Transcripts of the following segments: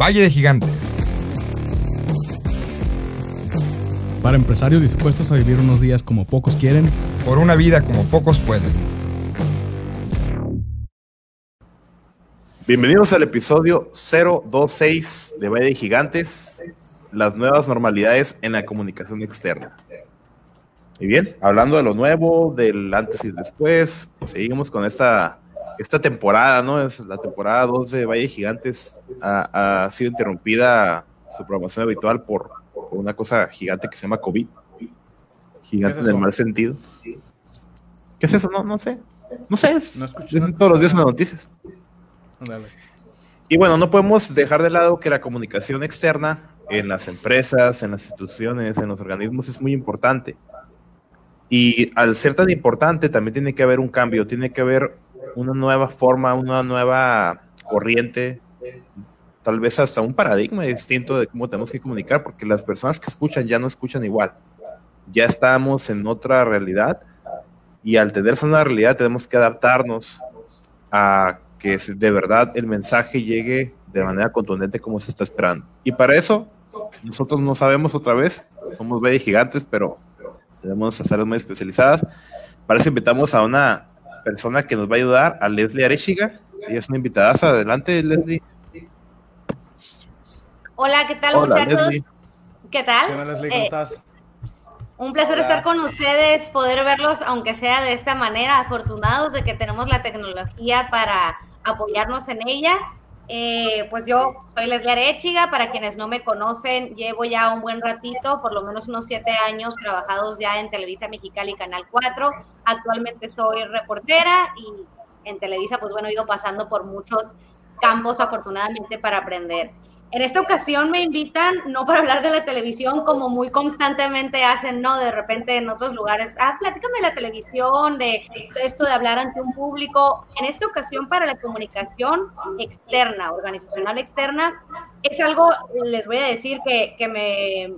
Valle de Gigantes. Para empresarios dispuestos a vivir unos días como pocos quieren. Por una vida como pocos pueden. Bienvenidos al episodio 026 de Valle de Gigantes, las nuevas normalidades en la comunicación externa. Y bien, hablando de lo nuevo, del antes y después, pues seguimos con esta, esta temporada, ¿no? Es la temporada 2 de Valle Gigantes. Ha, ha sido interrumpida su programación habitual por, por, una cosa gigante que se llama COVID. Gigante en el mal sentido. ¿Qué es eso? No, no sé. No sé. No escucho, no todos los días en las noticias. Dale. Y bueno, no podemos dejar de lado que la comunicación externa en las empresas, en las instituciones, en los organismos es muy importante. Y al ser tan importante, también tiene que haber un cambio, tiene que haber una nueva forma, una nueva corriente, tal vez hasta un paradigma distinto de cómo tenemos que comunicar, porque las personas que escuchan ya no escuchan igual. Ya estamos en otra realidad y al tener esa nueva realidad tenemos que adaptarnos a que de verdad el mensaje llegue de manera contundente como se está esperando. Y para eso, nosotros no sabemos otra vez, somos bellos gigantes, pero tenemos áreas muy especializadas. Para eso invitamos a una persona que nos va a ayudar, a Leslie Arechiga. Ella es una invitada. Adelante, Leslie. Hola, ¿qué tal, Hola, muchachos? Leslie. ¿Qué tal? ¿Qué tal, Leslie? ¿Cómo eh, estás? Un placer Hola. estar con ustedes, poder verlos, aunque sea de esta manera, afortunados de que tenemos la tecnología para apoyarnos en ella. Eh, pues yo soy Leslie Arechiga, para quienes no me conocen, llevo ya un buen ratito, por lo menos unos siete años trabajados ya en Televisa Mexicali Canal 4. Actualmente soy reportera y en Televisa, pues bueno, he ido pasando por muchos campos afortunadamente para aprender. En esta ocasión me invitan no para hablar de la televisión como muy constantemente hacen, ¿no? De repente en otros lugares, ah, platícame de la televisión, de esto de hablar ante un público. En esta ocasión para la comunicación externa, organizacional externa, es algo, les voy a decir que, que me,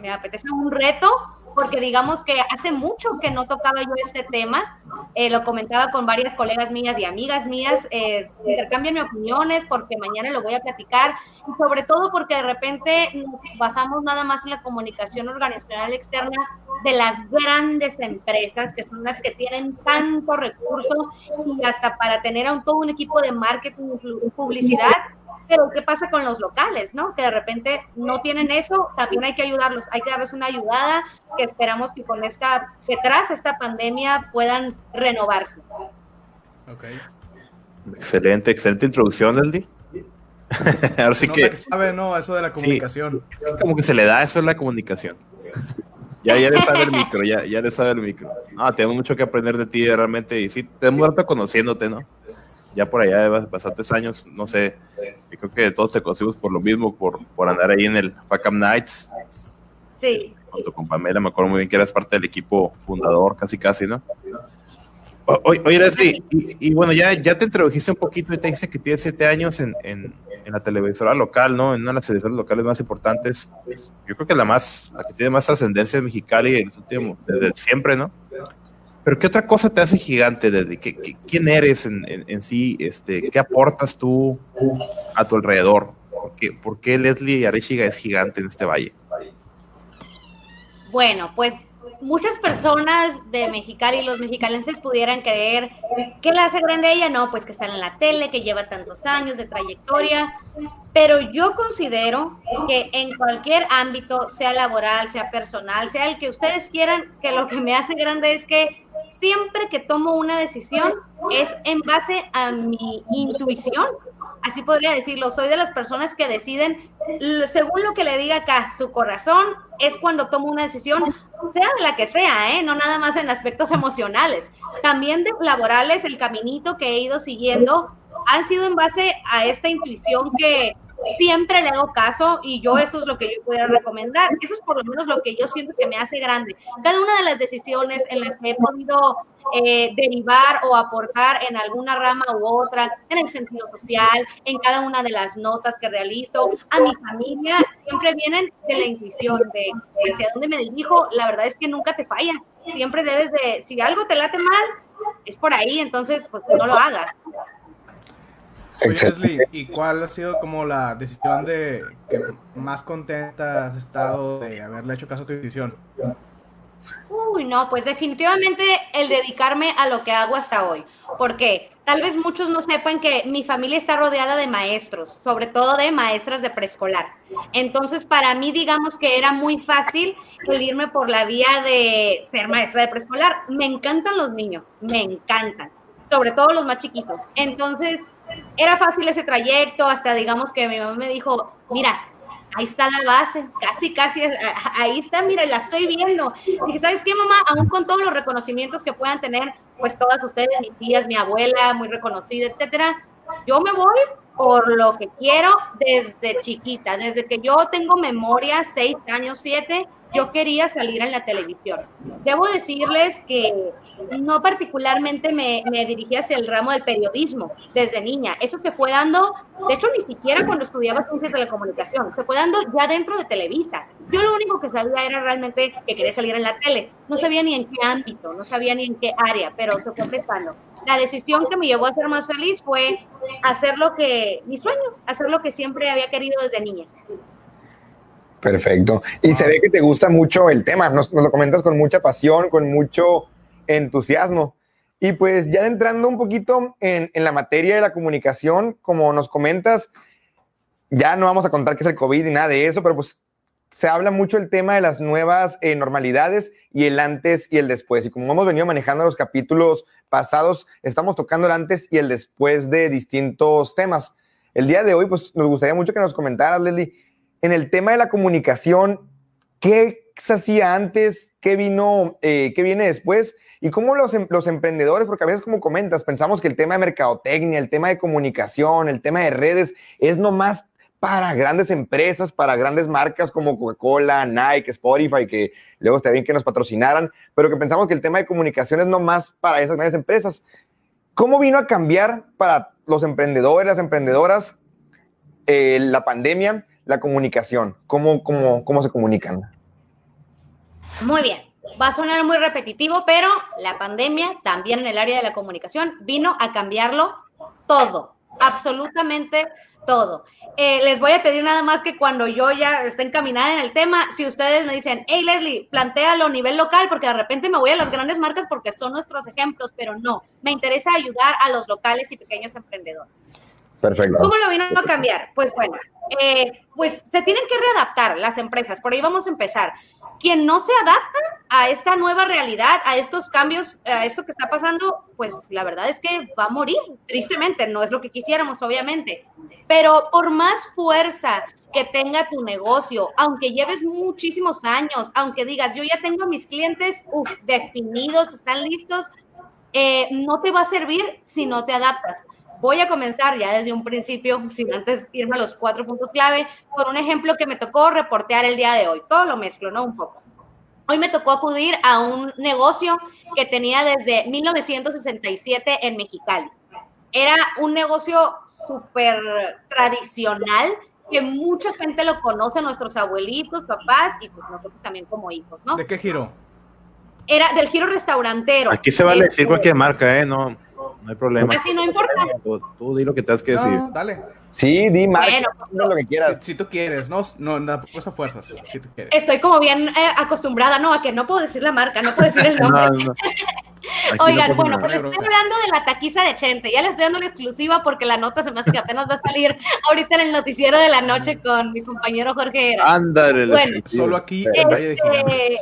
me apetece un reto, porque digamos que hace mucho que no tocaba yo este tema, eh, lo comentaba con varias colegas mías y amigas mías, eh, opiniones porque mañana lo voy a platicar, y sobre todo porque de repente nos basamos nada más en la comunicación organizacional externa de las grandes empresas, que son las que tienen tanto recurso y hasta para tener a un, todo un equipo de marketing y publicidad pero ¿qué pasa con los locales, no? Que de repente no tienen eso, también hay que ayudarlos, hay que darles una ayudada, que esperamos que con esta, que tras esta pandemia puedan renovarse. Ok. Excelente, excelente introducción, Eldi. Ahora sí que... sabe, no, eso de la comunicación. Sí, como que se le da eso en la comunicación. Ya, ya le sabe el micro, ya, ya le sabe el micro. Ah, tenemos mucho que aprender de ti realmente y sí, tenemos rato conociéndote, ¿no? Ya por allá de bastantes años, no sé, creo que todos te conocimos por lo mismo, por, por andar ahí en el FACAM Nights. Sí. Junto con Pamela, me acuerdo muy bien que eras parte del equipo fundador, casi casi, ¿no? Oye, oye Leslie, y, y, bueno, ya, ya te introdujiste un poquito y te dijiste que tienes siete años en, en, en, la televisora local, ¿no? En una de las televisoras locales más importantes. Yo creo que la más, la que tiene más ascendencia es Mexicali en el último, desde siempre, ¿no? Pero ¿qué otra cosa te hace gigante, desde ¿Qué, quién eres en, en, sí? Este, ¿Qué aportas tú a tu alrededor? ¿Por qué, Leslie Arechiga es gigante en este valle? Bueno, pues muchas personas de Mexicali, los mexicalenses pudieran creer que la hace grande ella, no, pues que está en la tele, que lleva tantos años de trayectoria, pero yo considero que en cualquier ámbito, sea laboral, sea personal, sea el que ustedes quieran, que lo que me hace grande es que siempre que tomo una decisión es en base a mi intuición. Así podría decirlo, soy de las personas que deciden según lo que le diga acá su corazón, es cuando tomo una decisión, sea de la que sea, ¿eh? no nada más en aspectos emocionales, también de laborales, el caminito que he ido siguiendo han sido en base a esta intuición que siempre le hago caso y yo eso es lo que yo pudiera recomendar. Eso es por lo menos lo que yo siento que me hace grande. Cada una de las decisiones en las que he podido eh, derivar o aportar en alguna rama u otra, en el sentido social, en cada una de las notas que realizo, a mi familia, siempre vienen de la intuición, de hacia dónde me dirijo. La verdad es que nunca te falla. Siempre debes de, si algo te late mal, es por ahí, entonces pues no lo hagas. Oye, Leslie, ¿y cuál ha sido como la decisión de que más contenta has estado de haberle hecho caso a tu decisión? Uy, no, pues definitivamente el dedicarme a lo que hago hasta hoy. Porque tal vez muchos no sepan que mi familia está rodeada de maestros, sobre todo de maestras de preescolar. Entonces, para mí, digamos que era muy fácil el irme por la vía de ser maestra de preescolar. Me encantan los niños, me encantan, sobre todo los más chiquitos. Entonces, era fácil ese trayecto, hasta digamos que mi mamá me dijo, mira, ahí está la base, casi, casi, ahí está, mira, la estoy viendo. Y dije, ¿sabes qué, mamá? Aún con todos los reconocimientos que puedan tener, pues todas ustedes, mis tías, mi abuela, muy reconocida, etcétera, yo me voy por lo que quiero desde chiquita, desde que yo tengo memoria, seis años, siete, yo quería salir en la televisión. Debo decirles que no particularmente me, me, dirigí hacia el ramo del periodismo desde niña. Eso se fue dando, de hecho, ni siquiera cuando estudiaba ciencias de la comunicación, se fue dando ya dentro de Televisa. Yo lo único que sabía era realmente que quería salir en la tele. No sabía ni en qué ámbito, no sabía ni en qué área, pero se fue prestando. La decisión que me llevó a ser más feliz fue hacer lo que, mi sueño, hacer lo que siempre había querido desde niña. Perfecto. Y se ve que te gusta mucho el tema, nos, nos lo comentas con mucha pasión, con mucho entusiasmo. Y pues ya entrando un poquito en, en, la materia de la comunicación, como nos comentas, ya no vamos a contar qué es el COVID y nada de eso, pero pues se habla mucho el tema de las nuevas eh, normalidades y el antes y el después. Y como hemos venido manejando los capítulos pasados, estamos tocando el antes y el después de distintos temas. El día de hoy, pues nos gustaría mucho que nos comentaras, Leslie, en el tema de la comunicación, ¿qué se hacía antes? ¿Qué vino, eh, qué viene después? Y cómo los, em, los emprendedores, porque a veces como comentas, pensamos que el tema de mercadotecnia, el tema de comunicación, el tema de redes es nomás para grandes empresas, para grandes marcas como Coca-Cola, Nike, Spotify, que luego está bien que nos patrocinaran, pero que pensamos que el tema de comunicación es nomás para esas grandes empresas. ¿Cómo vino a cambiar para los emprendedores, las emprendedoras, eh, la pandemia, la comunicación? ¿Cómo, cómo, ¿Cómo se comunican? Muy bien. Va a sonar muy repetitivo, pero la pandemia también en el área de la comunicación vino a cambiarlo todo, absolutamente todo. Eh, les voy a pedir nada más que cuando yo ya esté encaminada en el tema, si ustedes me dicen, hey Leslie, plantealo a nivel local, porque de repente me voy a las grandes marcas porque son nuestros ejemplos, pero no, me interesa ayudar a los locales y pequeños emprendedores. Perfecto. ¿Cómo lo vino a cambiar? Pues bueno, eh, pues se tienen que readaptar las empresas, por ahí vamos a empezar. Quien no se adapta a esta nueva realidad, a estos cambios, a esto que está pasando, pues la verdad es que va a morir, tristemente, no es lo que quisiéramos, obviamente. Pero por más fuerza que tenga tu negocio, aunque lleves muchísimos años, aunque digas, yo ya tengo mis clientes definidos, están listos, eh, no te va a servir si no te adaptas. Voy a comenzar ya desde un principio, sin antes irme a los cuatro puntos clave, con un ejemplo que me tocó reportear el día de hoy. Todo lo mezclo, ¿no? Un poco. Hoy me tocó acudir a un negocio que tenía desde 1967 en Mexicali. Era un negocio súper tradicional, que mucha gente lo conoce, nuestros abuelitos, papás y pues nosotros también como hijos, ¿no? ¿De qué giro? Era del giro restaurantero. Aquí se vale decir cualquier marca, ¿eh? No no hay problema. Así no importa. Tú, tú di lo que tengas que decir. No, dale. Sí, di más, bueno, lo que quieras. Si, si, tú quieres, no, no, no pues a fuerzas. Si tú quieres. Estoy como bien eh, acostumbrada, no, a que no puedo decir la marca, no puedo decir el nombre. no, no. Oigan, bueno, pues estoy hablando de la taquiza de Chente. Ya les estoy dando la exclusiva porque la nota se me hace que apenas va a salir ahorita en el noticiero de la noche con mi compañero Jorge Era. Ándale, bueno, solo aquí en Valle de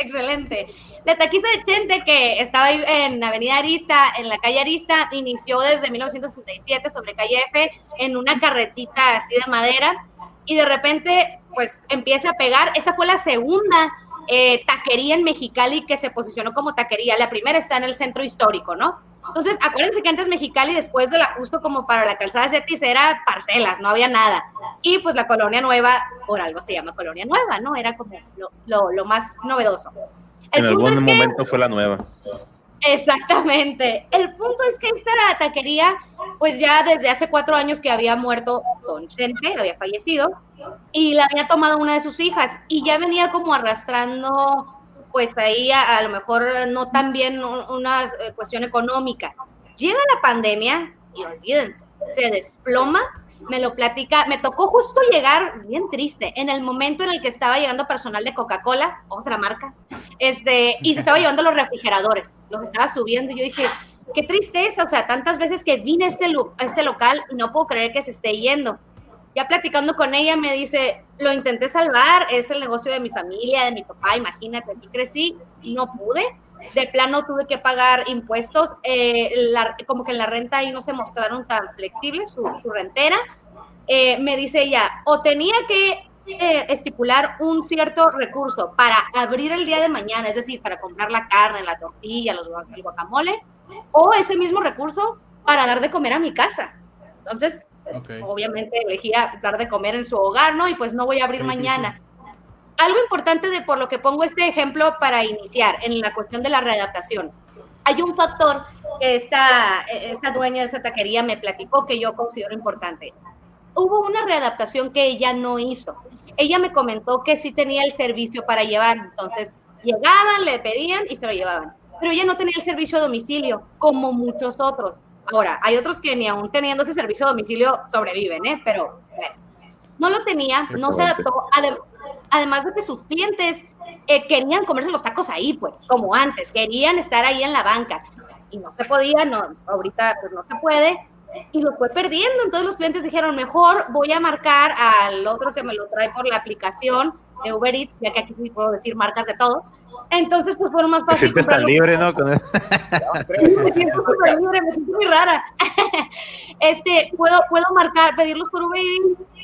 excelente. La taquiza de Chente, que estaba ahí en Avenida Arista, en la calle Arista, inició desde 1967 sobre calle F en una carretita así de madera y de repente pues empieza a pegar. Esa fue la segunda eh, taquería en Mexicali que se posicionó como taquería. La primera está en el centro histórico, ¿no? Entonces, acuérdense que antes Mexicali, después de la, justo como para la calzada Cetis, era parcelas, no había nada. Y pues la colonia nueva, por algo se llama colonia nueva, ¿no? Era como lo, lo, lo más novedoso. El en algún momento fue la nueva. Exactamente. El punto es que esta taquería, pues ya desde hace cuatro años que había muerto Don Chente, había fallecido, y la había tomado una de sus hijas, y ya venía como arrastrando, pues ahí a, a lo mejor no tan bien una eh, cuestión económica. Llega la pandemia y olvídense, se desploma me lo platica, me tocó justo llegar, bien triste, en el momento en el que estaba llegando personal de Coca-Cola, otra marca, este, y se estaba llevando los refrigeradores, los estaba subiendo, y yo dije, qué tristeza, o sea, tantas veces que vine a este, a este local y no puedo creer que se esté yendo. Ya platicando con ella me dice, lo intenté salvar, es el negocio de mi familia, de mi papá, imagínate, aquí crecí, y no pude, de plano tuve que pagar impuestos, eh, como que en la renta ahí no se mostraron tan flexibles, su, rentera. Eh, me dice ella, o tenía que eh, estipular un cierto recurso para abrir el día de mañana, es decir, para comprar la carne, la tortilla, los, el guacamole, o ese mismo recurso para dar de comer a mi casa. Entonces, pues, obviamente elegía dar de comer en su hogar, ¿no? Y pues no voy a abrir mañana algo importante de por lo que pongo este ejemplo para iniciar en la cuestión de la readaptación. Hay un factor que esta, esta dueña de esa taquería me platicó que yo considero importante. Hubo una readaptación que ella no hizo. Ella me comentó que sí tenía el servicio para llevar, entonces llegaban, le pedían y se lo llevaban. Pero ella no tenía el servicio a domicilio, como muchos otros. Ahora, hay otros que ni aún teniendo ese servicio a domicilio sobreviven, ¿eh? Pero no lo tenía, no se adaptó además de que sus clientes eh, querían comerse los tacos ahí, pues, como antes, querían estar ahí en la banca. Y no se podía, no, ahorita pues no se puede. Y lo fue perdiendo. Entonces los clientes dijeron, mejor voy a marcar al otro que me lo trae por la aplicación de Uber Eats, ya que aquí sí puedo decir marcas de todo. Entonces, pues fueron más fácil. Te sientes libre, ¿no? me siento súper libre, me siento muy rara. este, puedo, puedo marcar, pedirlos por Uber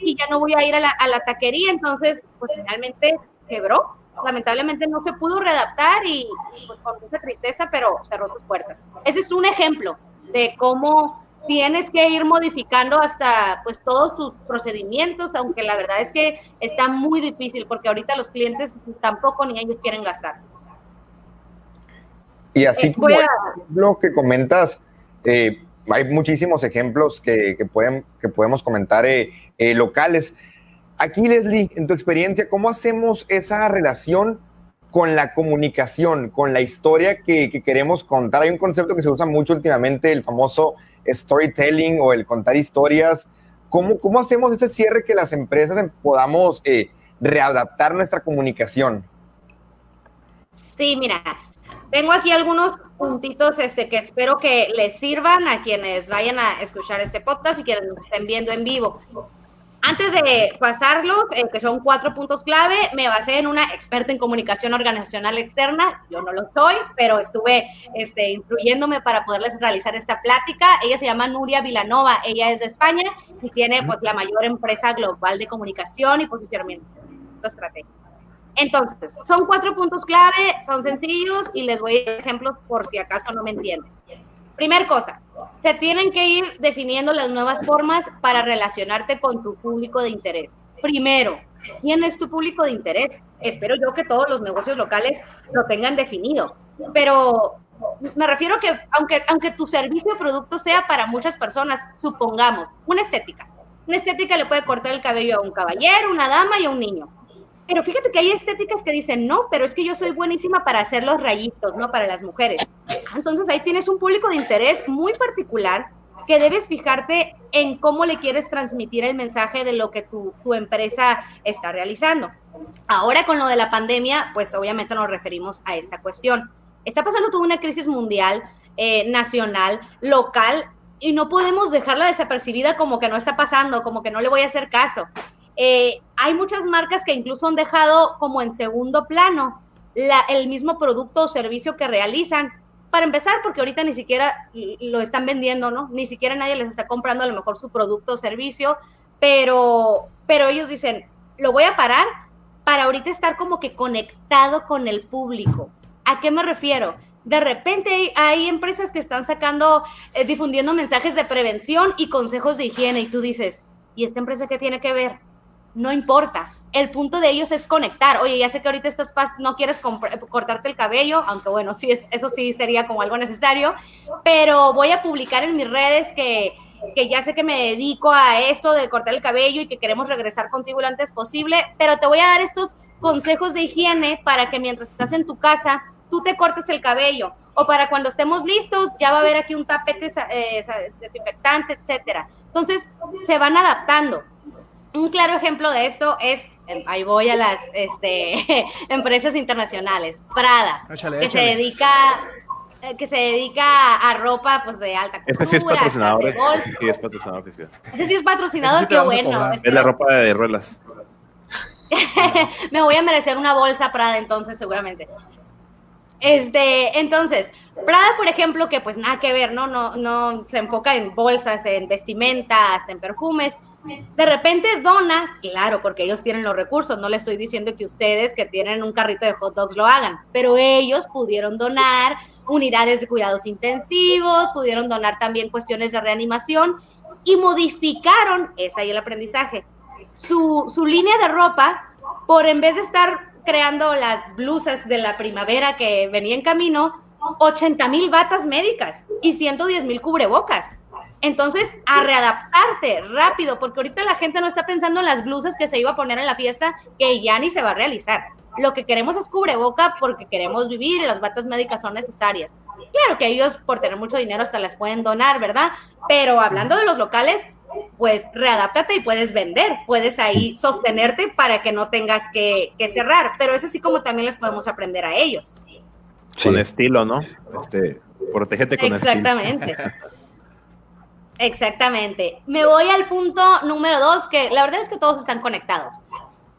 y ya no voy a ir a la, a la taquería. Entonces, pues finalmente quebró. Lamentablemente no se pudo readaptar y, pues con mucha tristeza, pero cerró sus puertas. Ese es un ejemplo de cómo tienes que ir modificando hasta pues todos tus procedimientos, aunque la verdad es que está muy difícil porque ahorita los clientes tampoco ni ellos quieren gastar. Y así eh, como lo que comentas, eh, hay muchísimos ejemplos que, pueden, que podemos comentar eh, locales. Aquí, Leslie, en tu experiencia, ¿cómo hacemos esa relación con la comunicación, con la historia que, que queremos contar? Hay un concepto que se usa mucho últimamente, el famoso storytelling o el contar historias. ¿Cómo, cómo hacemos ese cierre que las empresas podamos eh, readaptar nuestra comunicación? Sí, mira, tengo aquí algunos puntitos este, que espero que les sirvan a quienes vayan a escuchar este podcast y quienes nos estén viendo en vivo. Antes de pasarlos, eh, que son cuatro puntos clave, me basé en una experta en comunicación organizacional externa. Yo no lo soy, pero estuve este, instruyéndome para poderles realizar esta plática. Ella se llama Nuria Vilanova, ella es de España y tiene pues, la mayor empresa global de comunicación y posicionamiento estratégico. Entonces, son cuatro puntos clave, son sencillos y les voy a dar ejemplos por si acaso no me entienden. Primer cosa, se tienen que ir definiendo las nuevas formas para relacionarte con tu público de interés. Primero, ¿quién es tu público de interés? Espero yo que todos los negocios locales lo tengan definido, pero me refiero que aunque, aunque tu servicio o producto sea para muchas personas, supongamos, una estética. Una estética le puede cortar el cabello a un caballero, una dama y a un niño. Pero fíjate que hay estéticas que dicen, no, pero es que yo soy buenísima para hacer los rayitos, ¿no? Para las mujeres. Entonces ahí tienes un público de interés muy particular que debes fijarte en cómo le quieres transmitir el mensaje de lo que tu, tu empresa está realizando. Ahora con lo de la pandemia, pues obviamente nos referimos a esta cuestión. Está pasando toda una crisis mundial, eh, nacional, local, y no podemos dejarla desapercibida como que no está pasando, como que no le voy a hacer caso. Eh, hay muchas marcas que incluso han dejado como en segundo plano el mismo producto o servicio que realizan. Para empezar, porque ahorita ni siquiera lo están vendiendo, ¿no? Ni siquiera nadie les está comprando a lo mejor su producto o servicio, pero, pero ellos dicen, lo voy a parar para ahorita estar como que conectado con el público. ¿A qué me refiero? De repente hay, empresas que están sacando, eh, difundiendo mensajes de prevención y consejos de higiene y tú dices, ¿y esta empresa qué tiene que ver? No importa. El punto de ellos es conectar. Oye, ya sé que ahorita estás no quieres cortarte el cabello, aunque bueno, sí es, eso sí sería como algo necesario, pero voy a publicar en mis redes que, que ya sé que me dedico a esto de cortar el cabello y que queremos regresar contigo lo antes posible, pero te voy a dar estos consejos de higiene para que mientras estás en tu casa tú te cortes el cabello, o para cuando estemos listos, ya va a haber aquí un tapete eh, desinfectante, etcétera. Entonces, se van adaptando. Un claro ejemplo de esto es, em, ahí voy a las este, empresas internacionales, Prada, que se dedica eh, que se dedica a ropa pues de alta costura. Este sí es patrocinador. Sí es patrocinador oficial. Ese sí es patrocinador, qué bueno. Es la ropa de ruedas. Me voy a merecer una bolsa Prada entonces, seguramente. Este, entonces, Prada, por ejemplo, que pues nada que ver, ¿no? No, no se enfoca en bolsas, en vestimenta, hasta en perfumes. De repente dona, claro, porque ellos tienen los recursos, no le estoy diciendo que ustedes que tienen un carrito de hot dogs lo hagan, pero ellos pudieron donar unidades de cuidados intensivos, pudieron donar también cuestiones de reanimación y modificaron, es ahí el aprendizaje, su, su línea de ropa por en vez de estar creando las blusas de la primavera que venía en camino, 80 mil batas médicas y 110 mil cubrebocas. Entonces, a readaptarte rápido, porque ahorita la gente no está pensando en las blusas que se iba a poner en la fiesta, que ya ni se va a realizar. Lo que queremos es cubreboca porque queremos vivir y las batas médicas son necesarias. Claro que ellos, por tener mucho dinero, hasta las pueden donar, ¿verdad? Pero hablando de los locales, pues readáptate y puedes vender, puedes ahí sostenerte para que no tengas que, cerrar, pero es así como también les podemos aprender a ellos. Con estilo, ¿no? Este, protégete con Exactamente. estilo. Exactamente. Exactamente. Me voy al punto número dos, que la verdad es que todos están conectados.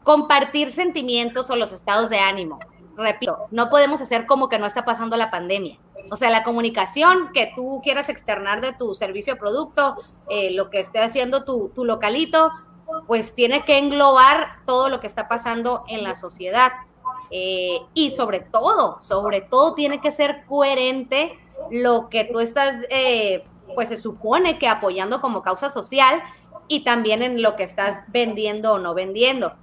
Compartir sentimientos o los estados de ánimo. Repito, no podemos hacer como que no está pasando la pandemia. O sea, la comunicación que tú quieras externar de tu servicio o producto, eh, lo que esté haciendo tu, tu localito, pues tiene que englobar todo lo que está pasando en la sociedad. Eh, y sobre todo, sobre todo tiene que ser coherente lo que tú estás, eh, pues se supone que apoyando como causa social y también en lo que estás vendiendo o no vendiendo.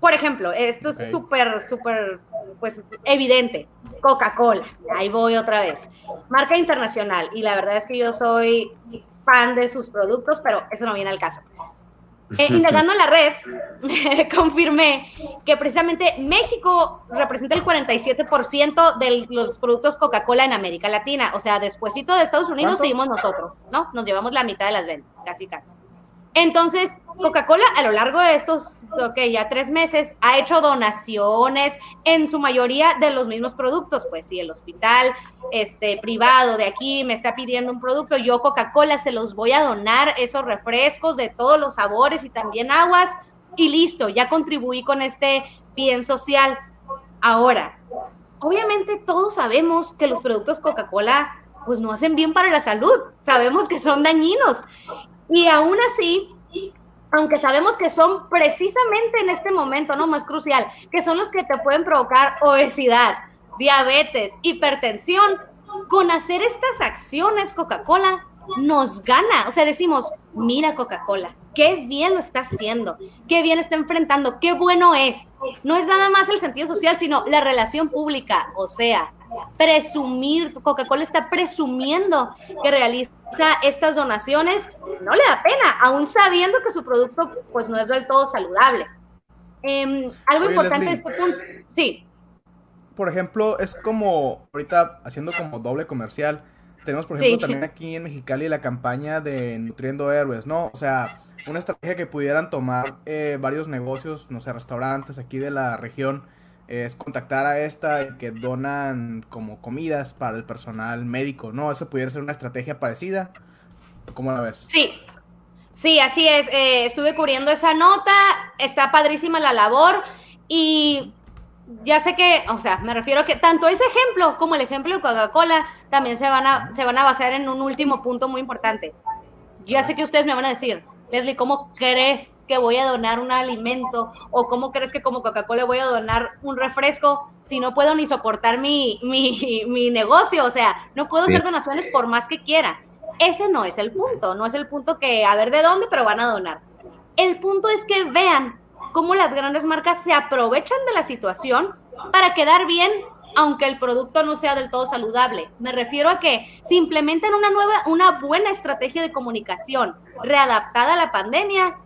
Por ejemplo, esto es súper, súper, pues evidente. Coca-Cola, ahí voy otra vez. Marca internacional, y la verdad es que yo soy fan de sus productos, pero eso no viene al caso. Eh, indagando en la red, confirmé que precisamente México representa el 47% de los productos Coca-Cola en América Latina. O sea, despuésito de Estados Unidos seguimos nosotros, ¿no? Nos llevamos la mitad de las ventas, casi casi. Entonces, Coca-Cola a lo largo de estos, ok, ya tres meses, ha hecho donaciones en su mayoría de los mismos productos. Pues si el hospital este, privado de aquí me está pidiendo un producto, yo Coca-Cola se los voy a donar esos refrescos de todos los sabores y también aguas y listo, ya contribuí con este bien social. Ahora, obviamente todos sabemos que los productos Coca-Cola pues no hacen bien para la salud, sabemos que son dañinos y aún así, aunque sabemos que son precisamente en este momento, ¿no? Más crucial, que son los que te pueden provocar obesidad, diabetes, hipertensión, con hacer estas acciones Coca-Cola nos gana. O sea, decimos, mira Coca-Cola, qué bien lo está haciendo, qué bien está enfrentando, qué bueno es. No es nada más el sentido social, sino la relación pública. O sea, presumir, Coca-Cola está presumiendo que realiza estas donaciones, no le da pena, aún sabiendo que su producto pues no es del todo saludable. Em, algo importante de este punto, sí. Por ejemplo, es como ahorita haciendo como doble comercial. Tenemos, por ejemplo, también aquí en Mexicali la campaña de Nutriendo Héroes, ¿no? O sea, una estrategia que pudieran tomar eh, varios negocios, no sé, restaurantes aquí de la región, es contactar a esta que donan como comidas para el personal médico, ¿no? ¿Eso pudiera ser una estrategia parecida? ¿Cómo la ves? Sí, sí, así es. Eh, estuve cubriendo esa nota, está padrísima la labor y ya sé que, o sea, me refiero a que tanto ese ejemplo como el ejemplo de Coca-Cola también se van, a, se van a basar en un último punto muy importante. Ya sé que ustedes me van a decir, Leslie, ¿cómo crees que voy a donar un alimento? ¿O cómo crees que como Coca-Cola voy a donar un refresco si no puedo ni soportar mi, mi, negocio? O sea, no puedo hacer donaciones por más que quiera. Ese no es el punto, no es el punto que a ver de dónde, pero van a donar. El punto es que vean cómo las grandes marcas se aprovechan de la situación para quedar bien aunque el producto no sea del todo saludable. Me refiero a que si implementan una nueva, una buena estrategia de comunicación readaptada a la pandemia,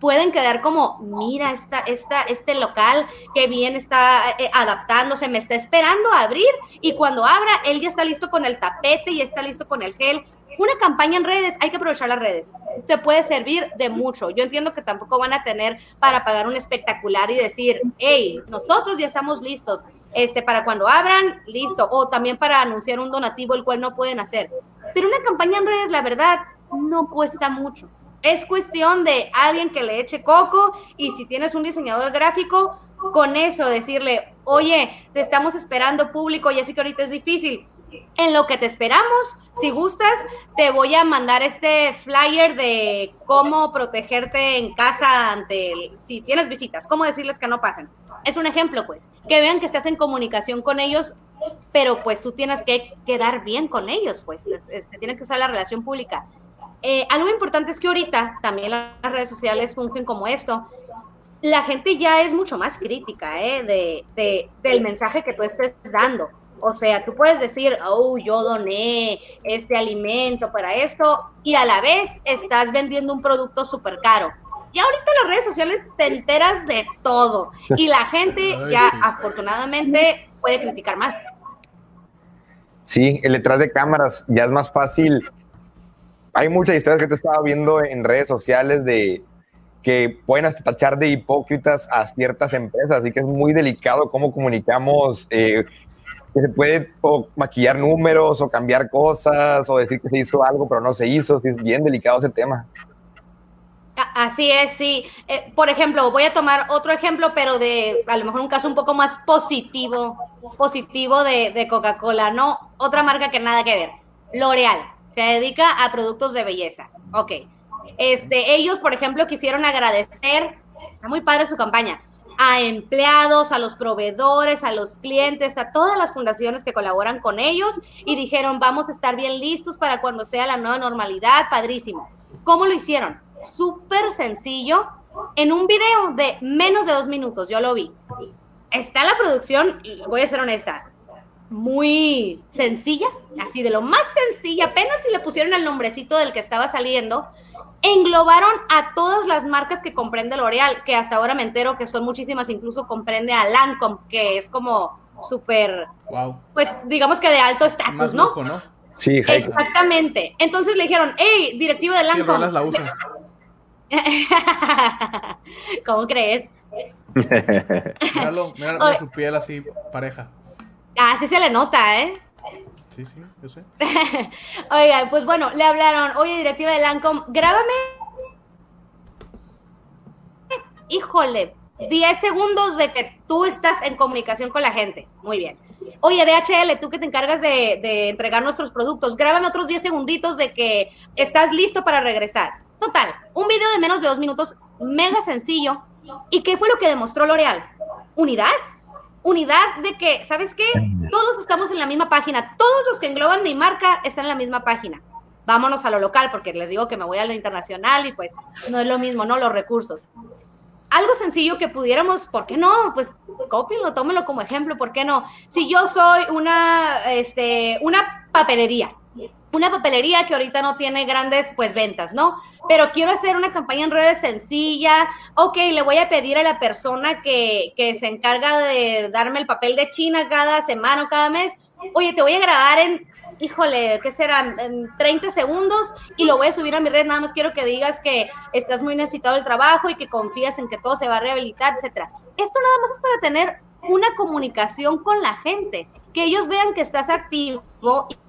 pueden quedar como, mira, esta, esta, este local que bien está eh, adaptándose, me está esperando a abrir y cuando abra, él ya está listo con el tapete y está listo con el gel. Una campaña en redes, hay que aprovechar las redes. Se puede servir de mucho. Yo entiendo que tampoco van a tener para pagar un espectacular y decir, hey, nosotros ya estamos listos. Este, para cuando abran, listo. O también para anunciar un donativo, el cual no pueden hacer. Pero una campaña en redes, la verdad, no cuesta mucho es cuestión de alguien que le eche coco y si tienes un diseñador gráfico, con eso decirle, oye, te estamos esperando público, ya sé que ahorita es difícil. En lo que te esperamos, si gustas, te voy a mandar este flyer de cómo protegerte en casa ante, si tienes visitas, cómo decirles que no pasen. Es un ejemplo, pues, que vean que estás en comunicación con ellos, pero pues tú tienes que quedar bien con ellos, pues, se tiene que usar la relación pública. Eh, algo importante es que ahorita también las redes sociales fungen como esto. La gente ya es mucho más crítica ¿eh? de, del mensaje que tú estés dando. O sea, tú puedes decir, oh, yo doné este alimento para esto y a la vez estás vendiendo un producto súper caro. Y ahorita las redes sociales te enteras de todo y la gente ya afortunadamente puede criticar más. Sí, el detrás de cámaras ya es más fácil hay muchas historias que te estaba viendo en redes sociales de que pueden hasta tachar de hipócritas a ciertas empresas, así que es muy delicado cómo comunicamos, eh, que se puede maquillar números o cambiar cosas o decir que se hizo algo pero no se hizo, es bien delicado ese tema. Así es, sí. Eh, por ejemplo, voy a tomar otro ejemplo, pero de a lo mejor un caso un poco más positivo, positivo de, de Coca-Cola, ¿no? Otra marca que nada que ver, L'Oreal se dedica a productos de belleza. Ok. Este, ellos, por ejemplo, quisieron agradecer, está muy padre su campaña, a empleados, a los proveedores, a los clientes, a todas las fundaciones que colaboran con ellos y dijeron, vamos a estar bien listos para cuando sea la nueva normalidad, padrísimo. ¿Cómo lo hicieron? Súper sencillo, en un video de menos de dos minutos, yo lo vi. Está la producción, voy a ser honesta, muy sencilla, así de lo más sencilla, apenas si le pusieron el nombrecito del que estaba saliendo, englobaron a todas las marcas que comprende L'Oreal, que hasta ahora me entero que son muchísimas, incluso comprende a Lancome, que es como súper, wow. pues digamos que de alto estatus, ¿no? ¿no? Sí, exactamente. Entonces le dijeron, hey, directivo de Lancome. la usa. ¿Cómo crees? míralo, míralo, su piel así, pareja. Ah, sí se le nota, ¿eh? Sí, sí, yo sé. Oiga, pues bueno, le hablaron, oye, directiva de Lancom, grábame. Híjole, 10 segundos de que tú estás en comunicación con la gente. Muy bien. Oye, DHL, tú que te encargas de, de entregar nuestros productos, grábame otros 10 segunditos de que estás listo para regresar. Total, un video de menos de dos minutos, mega sencillo. ¿Y qué fue lo que demostró L'Oreal? Unidad unidad de que, ¿sabes qué? Todos estamos en la misma página, todos los que engloban mi marca están en la misma página. Vámonos a lo local, porque les digo que me voy a lo internacional y pues no es lo mismo, ¿no? Los recursos. Algo sencillo que pudiéramos, ¿por qué no? Pues cópienlo, tómenlo como ejemplo, ¿por qué no? Si yo soy una, este, una papelería, una papelería que ahorita no tiene grandes pues ventas, ¿no? Pero quiero hacer una campaña en redes sencilla, ok, le voy a pedir a la persona que, que se encarga de darme el papel de China cada semana o cada mes, oye, te voy a grabar en, híjole, ¿qué será? En 30 segundos y lo voy a subir a mi red, nada más quiero que digas que estás muy necesitado del trabajo y que confías en que todo se va a rehabilitar, etcétera. Esto nada más es para tener una comunicación con la gente que ellos vean que estás activo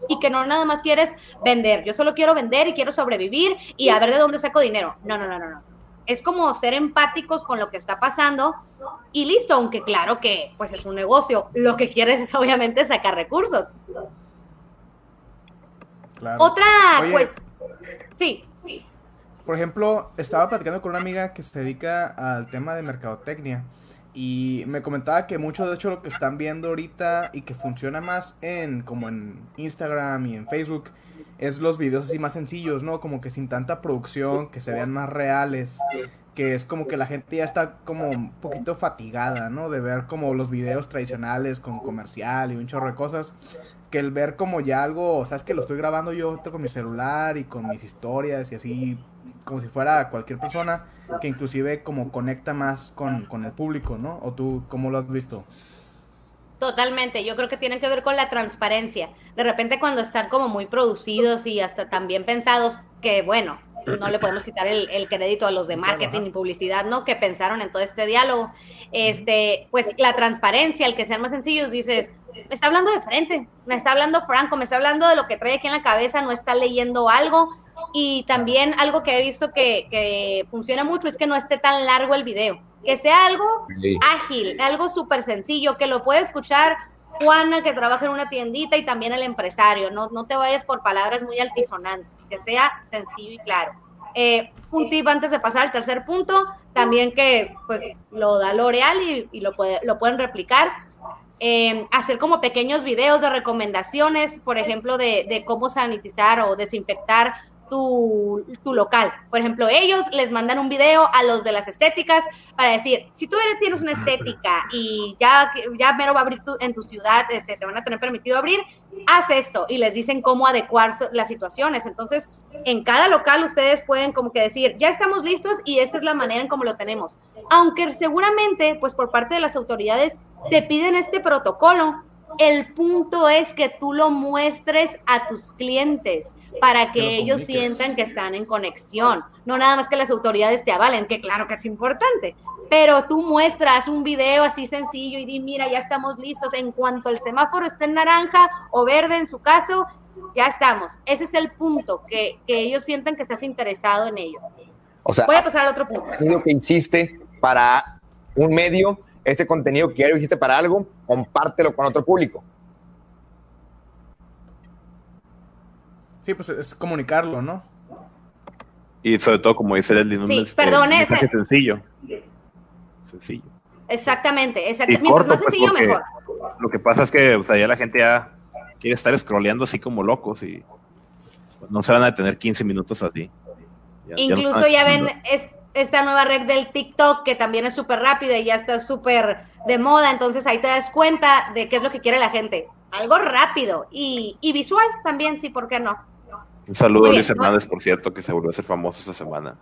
y que no nada más quieres vender. Yo solo quiero vender y quiero sobrevivir y a ver de dónde saco dinero. No, no, no, no, no. Es como ser empáticos con lo que está pasando y listo, aunque claro que pues es un negocio. Lo que quieres es obviamente sacar recursos. Otra, pues, sí. Por ejemplo, estaba platicando con una amiga que se dedica al tema de mercadotecnia y me comentaba que mucho de hecho lo que están viendo ahorita y que funciona más en como en Instagram y en Facebook es los videos así más sencillos, ¿no? Como que sin tanta producción, que se vean más reales. que es como que la gente ya está como un poquito fatigada, ¿no? De ver como los videos tradicionales con comercial y un chorro de cosas, que el ver como ya algo, sabes que lo estoy grabando yo con mi celular y con mis historias y así, como si fuera cualquier persona, que inclusive como conecta más con, con el público, ¿no? ¿O tú cómo lo has visto? Totalmente, yo creo que tiene que ver con la transparencia. De repente cuando están como muy producidos y hasta también pensados, que bueno, no le podemos quitar el, crédito a los de marketing y publicidad, ¿no? Que pensaron en todo este diálogo. Este, pues la transparencia, el que sean más sencillos, dices, me está hablando de frente, me está hablando franco, me está hablando de lo que trae aquí en la cabeza, no está leyendo algo. Y también algo que he visto que, que funciona mucho es que no esté tan largo el video, que sea algo ágil, algo súper sencillo, que lo puede escuchar Juana que trabaja en una tiendita y también el empresario, no, no te vayas por palabras muy altisonantes que sea sencillo y claro. Eh, un tip antes de pasar al tercer punto, también que pues lo da L'Oreal y, lo, puede, lo pueden replicar. Eh, hacer como pequeños videos de recomendaciones, por ejemplo, de, de cómo sanitizar o desinfectar tu, local. Por ejemplo, ellos les mandan un video a los de las estéticas para decir, si tú eres, tienes una estética y ya, ya mero va a abrir en tu ciudad, este, te van a tener permitido abrir, haz esto y les dicen cómo adecuar las situaciones. Entonces, en cada local ustedes pueden como que decir, ya estamos listos y esta es la manera en cómo lo tenemos. Aunque seguramente, pues por parte de las autoridades, te piden este protocolo el punto es que tú lo muestres a tus clientes para que, ellos sientan que están en conexión. No nada más que las autoridades te avalen, que claro que es importante, pero tú muestras un video así sencillo y di, mira, ya estamos listos. En cuanto el semáforo esté en naranja o verde en su caso, ya estamos. Ese es el punto, que, ellos sientan que estás interesado en ellos. O sea, voy a pasar al otro punto. que hiciste para un medio ese contenido que ya lo hiciste para algo, compártelo con otro público. Sí, pues es comunicarlo, ¿no? Y sobre todo, como dice el sí, un, perdón, mensaje sencillo. Sencillo. Exactamente, exactamente. Mientras más pues, sencillo, mejor. Lo que pasa es que o sea, ya la gente ya quiere estar scrolleando así como locos y no se van a detener 15 minutos así. Incluso ya, ven, es, esta nueva red del TikTok que también es súper rápida y ya está súper de moda, entonces ahí te das cuenta de qué es lo que quiere la gente. Algo rápido y, visual también, sí, ¿por qué no? Un saludo a Luis Hernández, por cierto, que se volvió a ser famoso esta semana.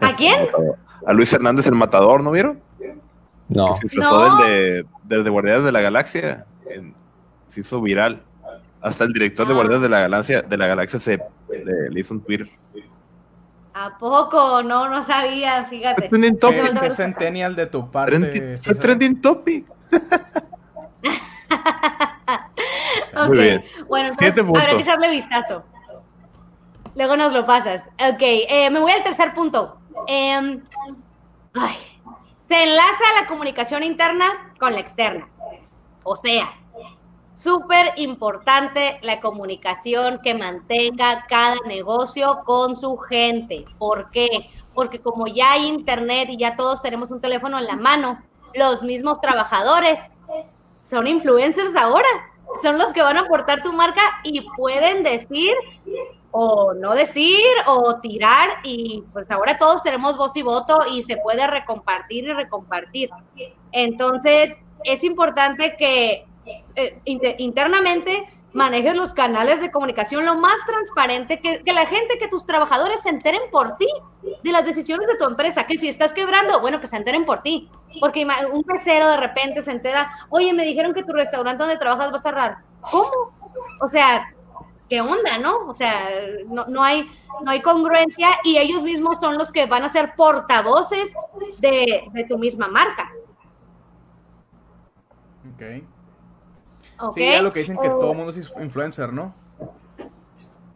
¿A quién? a Luis Hernández el Matador, ¿no vieron? No. se disfrazó del, de, de Guardianes de la Galaxia. se hizo viral. Hasta el director de ah. Guardianes de la Galaxia, de la Galaxia se le hizo un Twitter ¿A poco? No, no sabía, fíjate. Trending topic. ¿Qué, centennial de tu parte? Trending, trending topic. Muy bien. Bueno, entonces habrá que echarle vistazo. Luego nos lo pasas. Ok, eh, me voy al tercer punto. Eh, ay, se enlaza la comunicación interna con la externa. O sea, Súper importante la comunicación que mantenga cada negocio con su gente. ¿Por qué? Porque como ya hay internet y ya todos tenemos un teléfono en la mano, los mismos trabajadores son influencers ahora. Son los que van a aportar tu marca y pueden decir o no decir o tirar y pues ahora todos tenemos voz y voto y se puede recompartir y recompartir. Entonces es importante que eh, internamente manejes los canales de comunicación lo más transparente, que, la gente, que tus trabajadores se enteren por ti de las decisiones de tu empresa, que si estás quebrando, bueno, que se enteren por ti, porque un mesero de repente se entera, oye, me dijeron que tu restaurante donde trabajas va a cerrar. ¿Cómo? O sea, ¿qué onda, no? O sea, no, no, hay, no hay congruencia y ellos mismos son los que van a ser portavoces de, de tu misma marca. Ok. Sí, ya lo que dicen que todo el mundo es influencer, ¿no?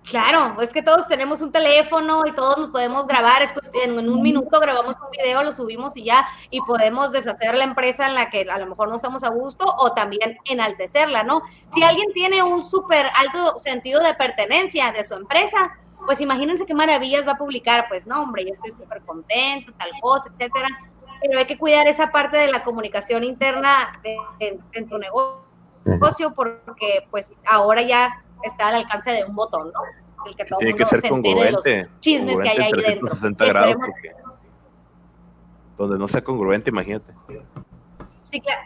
Claro, es que todos tenemos un teléfono y todos nos podemos grabar, es cuestión, en un minuto grabamos un video, lo subimos y ya, y podemos deshacer la empresa en la que a lo mejor no estamos a gusto o también enaltecerla, ¿no? Si alguien tiene un súper alto sentido de pertenencia de su empresa, pues imagínense qué maravillas va a publicar, pues no, hombre, yo estoy súper contento, tal cosa, etcétera, pero hay que cuidar esa parte de la comunicación interna en tu negocio negocio porque pues ahora ya está al alcance de un botón, ¿no? El que todo Tiene que ser congruente. chismes que hay ahí dentro. Grados donde no sea congruente, imagínate. Sí, claro.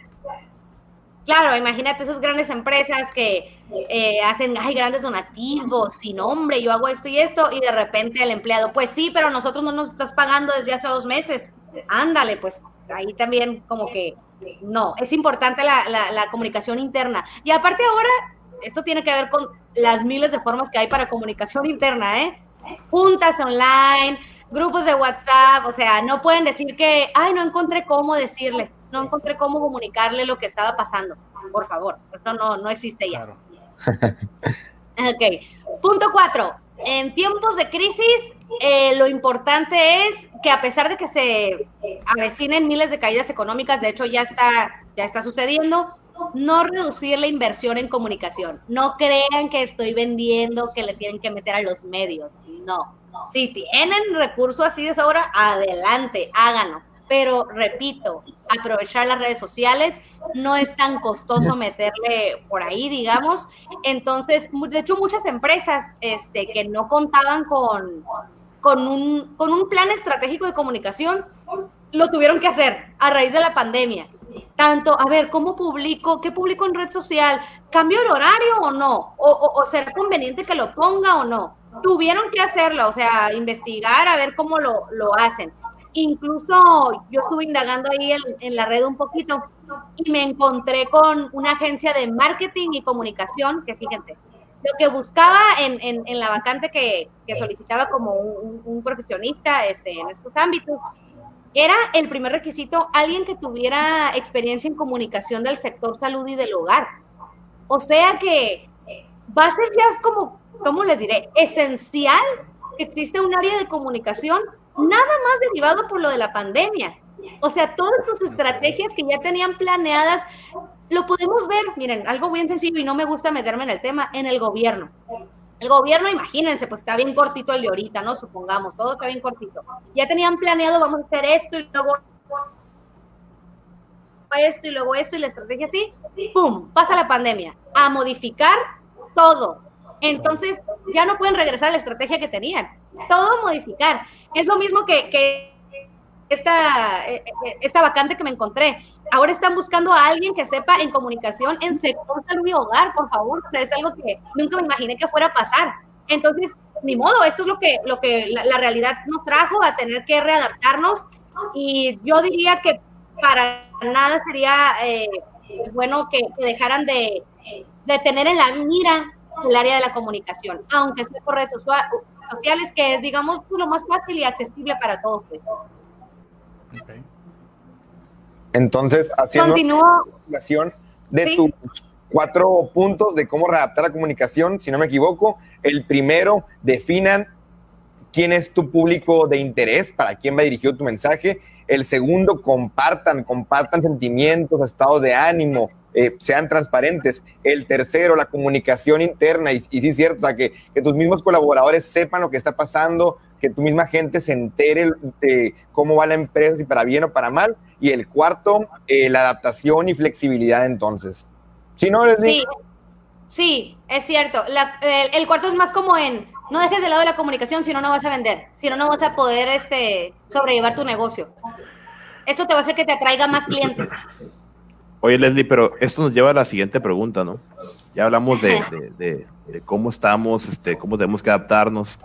Claro, imagínate esas grandes empresas que eh, hacen, hay grandes donativos, sin nombre, yo hago esto y esto, y de repente el empleado, pues sí, pero nosotros no nos estás pagando desde hace dos meses. Ándale, pues ahí también como que no, es importante la, la comunicación interna. Y aparte ahora, esto tiene que ver con las miles de formas que hay para comunicación interna, ¿eh? Juntas online, grupos de WhatsApp, o sea, no pueden decir que, ay, no encontré cómo decirle no encontré cómo comunicarle lo que estaba pasando. Por favor, eso no, no existe ya. ok. Punto cuatro. En tiempos de crisis, eh, lo importante es que a pesar de que se avecinen miles de caídas económicas, de hecho ya está, ya está sucediendo, no reducir la inversión en comunicación. No crean que estoy vendiendo, que le tienen que meter a los medios. No. Si tienen recursos así de sobra, adelante, háganlo pero repito, aprovechar las redes sociales no es tan costoso meterle por ahí, digamos. Entonces, de hecho, muchas empresas este, que no contaban con, con, un, con un plan estratégico de comunicación, lo tuvieron que hacer a raíz de la pandemia. Tanto, a ver, ¿cómo publico? ¿Qué publico en red social? ¿Cambio el horario o no? ¿O, o será conveniente que lo ponga o no? Tuvieron que hacerlo, o sea, investigar a ver cómo lo, lo hacen. Incluso yo estuve indagando ahí en, la red un poquito y me encontré con una agencia de marketing y comunicación que fíjense, lo que buscaba en, en, la vacante que, que solicitaba como un, profesionista este, en estos ámbitos era el primer requisito alguien que tuviera experiencia en comunicación del sector salud y del hogar. O sea que va a ser ya como, ¿cómo les diré? Esencial que existe un área de comunicación nada más derivado por lo de la pandemia. O sea, todas sus estrategias que ya tenían planeadas, lo podemos ver, miren, algo bien sencillo y no me gusta meterme en el tema, en el gobierno. El gobierno, imagínense, pues está bien cortito el de ahorita, ¿no? Supongamos, todo está bien cortito. Ya tenían planeado, vamos a hacer esto y luego esto y luego esto y la estrategia así, ¡pum! Pasa la pandemia. A modificar todo. Entonces, ya no pueden regresar a la estrategia que tenían. Todo modificar. Es lo mismo que, esta, eh, eh, esta vacante que me encontré. Ahora están buscando a alguien que sepa en comunicación en sector salud y hogar, por favor. O sea, es algo que nunca me imaginé que fuera a pasar. Entonces, ni modo, esto es lo que, lo que la, realidad nos trajo a tener que readaptarnos. Y yo diría que para nada sería eh, bueno que, dejaran de, de tener en la mira el área de la comunicación, aunque sea por redes sociales, que es, digamos, lo más fácil y accesible para todos. Pues. Entonces, haciendo una de tus cuatro puntos de cómo readaptar la comunicación, si no me equivoco, el primero, definan quién es tu público de interés, para quién va dirigido tu mensaje. El segundo, compartan, compartan sentimientos, estados de ánimo, eh, sean transparentes. El tercero, la comunicación interna, y, y sí es cierto, o sea, que, que, tus mismos colaboradores sepan lo que está pasando, que tu misma gente se entere de cómo va la empresa, si para bien o para mal. Y el cuarto, eh, la adaptación y flexibilidad entonces. Si no, les sí, sí, es cierto. el, cuarto es más como en, no dejes de lado la comunicación, si no, no vas a vender, si no, no vas a poder este, sobrellevar tu negocio. Esto te va a hacer que te atraiga más clientes. Oye, Leslie, pero esto nos lleva a la siguiente pregunta, ¿no? Ya hablamos de, cómo estamos, este, cómo tenemos que adaptarnos.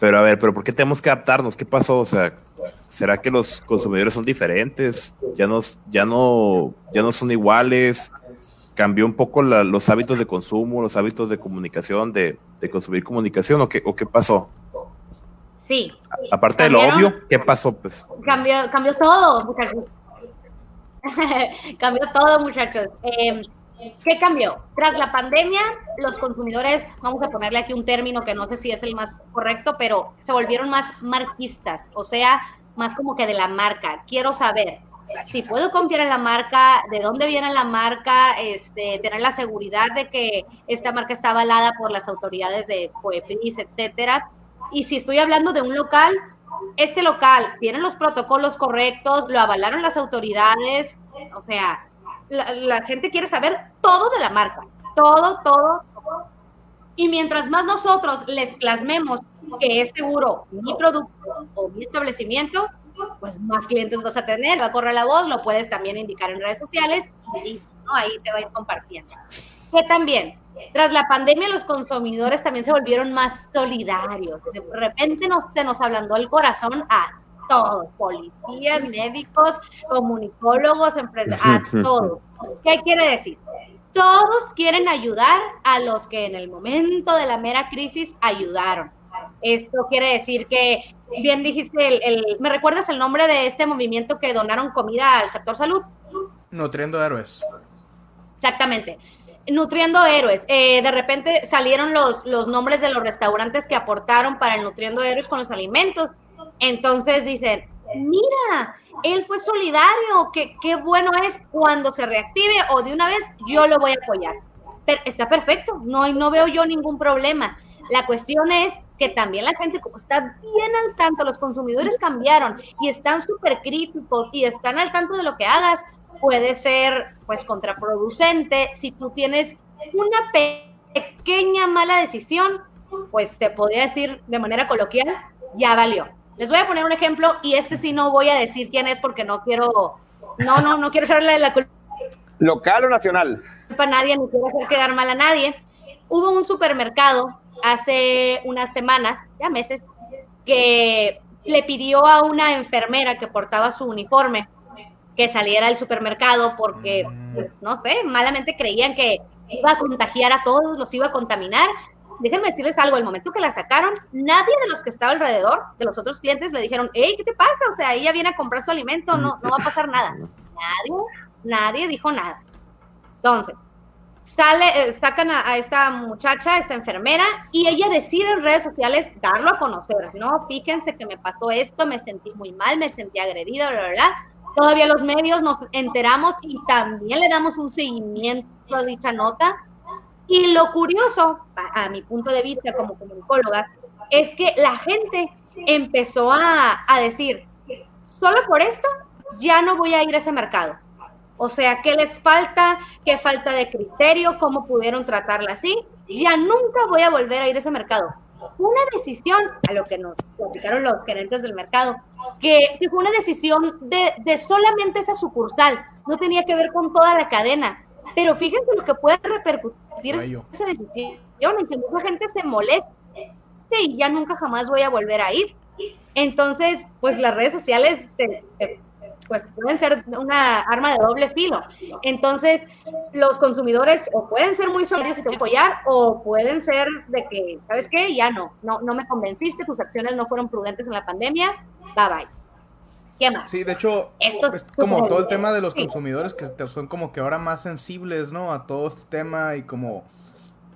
Pero a ver, ¿pero por qué tenemos que adaptarnos? ¿Qué pasó? O sea, ¿será que los consumidores son diferentes? ¿Ya, nos, ya, no, ya no son iguales? ¿Cambió un poco los hábitos de consumo, los hábitos de comunicación, de, consumir comunicación? ¿O qué, ¿O qué pasó? Sí. Aparte de lo obvio, ¿qué pasó? Pues? Cambió, cambió todo, cambió todo, muchachos. Em, ¿Qué cambió? Tras la pandemia, los consumidores, vamos a ponerle aquí un término que no sé si es el más correcto, pero se volvieron más marquistas, o sea, más como que de la marca. Quiero saber si puedo confiar en la marca, de dónde viene la marca, este, tener la seguridad de que esta marca está avalada por las autoridades de COEPRIS, etcétera. Y si estoy hablando de un local, este local tiene los protocolos correctos, lo avalaron las autoridades, o sea, la, gente quiere saber todo de la marca, todo, todo, Y mientras más nosotros les plasmemos que es seguro mi producto o mi establecimiento, pues más clientes vas a tener, va a correr la voz, lo puedes también indicar en redes sociales y listo, ¿no? Ahí se va a ir compartiendo. Que también, tras la pandemia, los consumidores también se volvieron más solidarios. De repente nos, se nos ablandó el corazón a todos, policías, médicos, comunicólogos, a todos. ¿Qué quiere decir? Todos quieren ayudar a los que en el momento de la mera crisis ayudaron. Esto quiere decir que, bien dijiste, el, ¿me recuerdas el nombre de este movimiento que donaron comida al sector salud? Nutriendo Héroes. Exactamente. Nutriendo Héroes. Eh, de repente salieron los, los nombres de los restaurantes que aportaron para el Nutriendo Héroes con los alimentos. Entonces dicen, mira, él fue solidario, que qué bueno es cuando se reactive o de una vez yo lo voy a apoyar. Pero está perfecto, no, no veo yo ningún problema. La cuestión es que también la gente, como está bien al tanto, los consumidores cambiaron y están súper críticos y están al tanto de lo que hagas, puede ser pues contraproducente si tú tienes una pequeña mala decisión, pues te podría decir de manera coloquial, ya valió. Les voy a poner un ejemplo y este sí no voy a decir quién es porque no quiero, no, no, no quiero echarle la culpa. ¿Local o nacional? A nadie, ni quiero hacer quedar mal a nadie. Hubo un supermercado hace unas semanas, ya meses, que le pidió a una enfermera que portaba su uniforme que saliera al supermercado porque, pues, no sé, malamente creían que iba a contagiar a todos, los iba a contaminar déjenme decirles algo, el momento que la sacaron, nadie de los que estaba alrededor, de los otros clientes, le dijeron, hey, ¿qué te pasa? O sea, ella viene a comprar su alimento, no, no va a pasar nada. Nadie, nadie dijo nada. Entonces, sale, eh, sacan a, esta muchacha, esta enfermera, y ella decide en redes sociales darlo a conocer. No, fíjense que me pasó esto, me sentí muy mal, me sentí agredida, bla, bla, bla. Todavía los medios nos enteramos y también le damos un seguimiento a dicha nota y lo curioso, a, mi punto de vista como comunicóloga, es que la gente empezó a, a decir, solo por esto ya no voy a ir a ese mercado. O sea, ¿qué les falta? ¿Qué falta de criterio? ¿Cómo pudieron tratarla así? Ya nunca voy a volver a ir a ese mercado. Una decisión, a lo que nos platicaron los gerentes del mercado, que, fue una decisión de, de solamente esa sucursal, no tenía que ver con toda la cadena. Pero fíjense lo que puede repercutir esa decisión, en que mucha gente se moleste y ya nunca jamás voy a volver a ir. Entonces, pues las redes sociales pues pueden ser una arma de doble filo. Entonces, los consumidores o pueden ser muy solidarios y te apoyar, o pueden ser de que, ¿sabes qué? Ya no, no, no me convenciste, tus acciones no fueron prudentes en la pandemia, bye bye. Sí, de hecho, Esto es como todo el tema de los consumidores que son como que ahora más sensibles, ¿no? A todo este tema y como,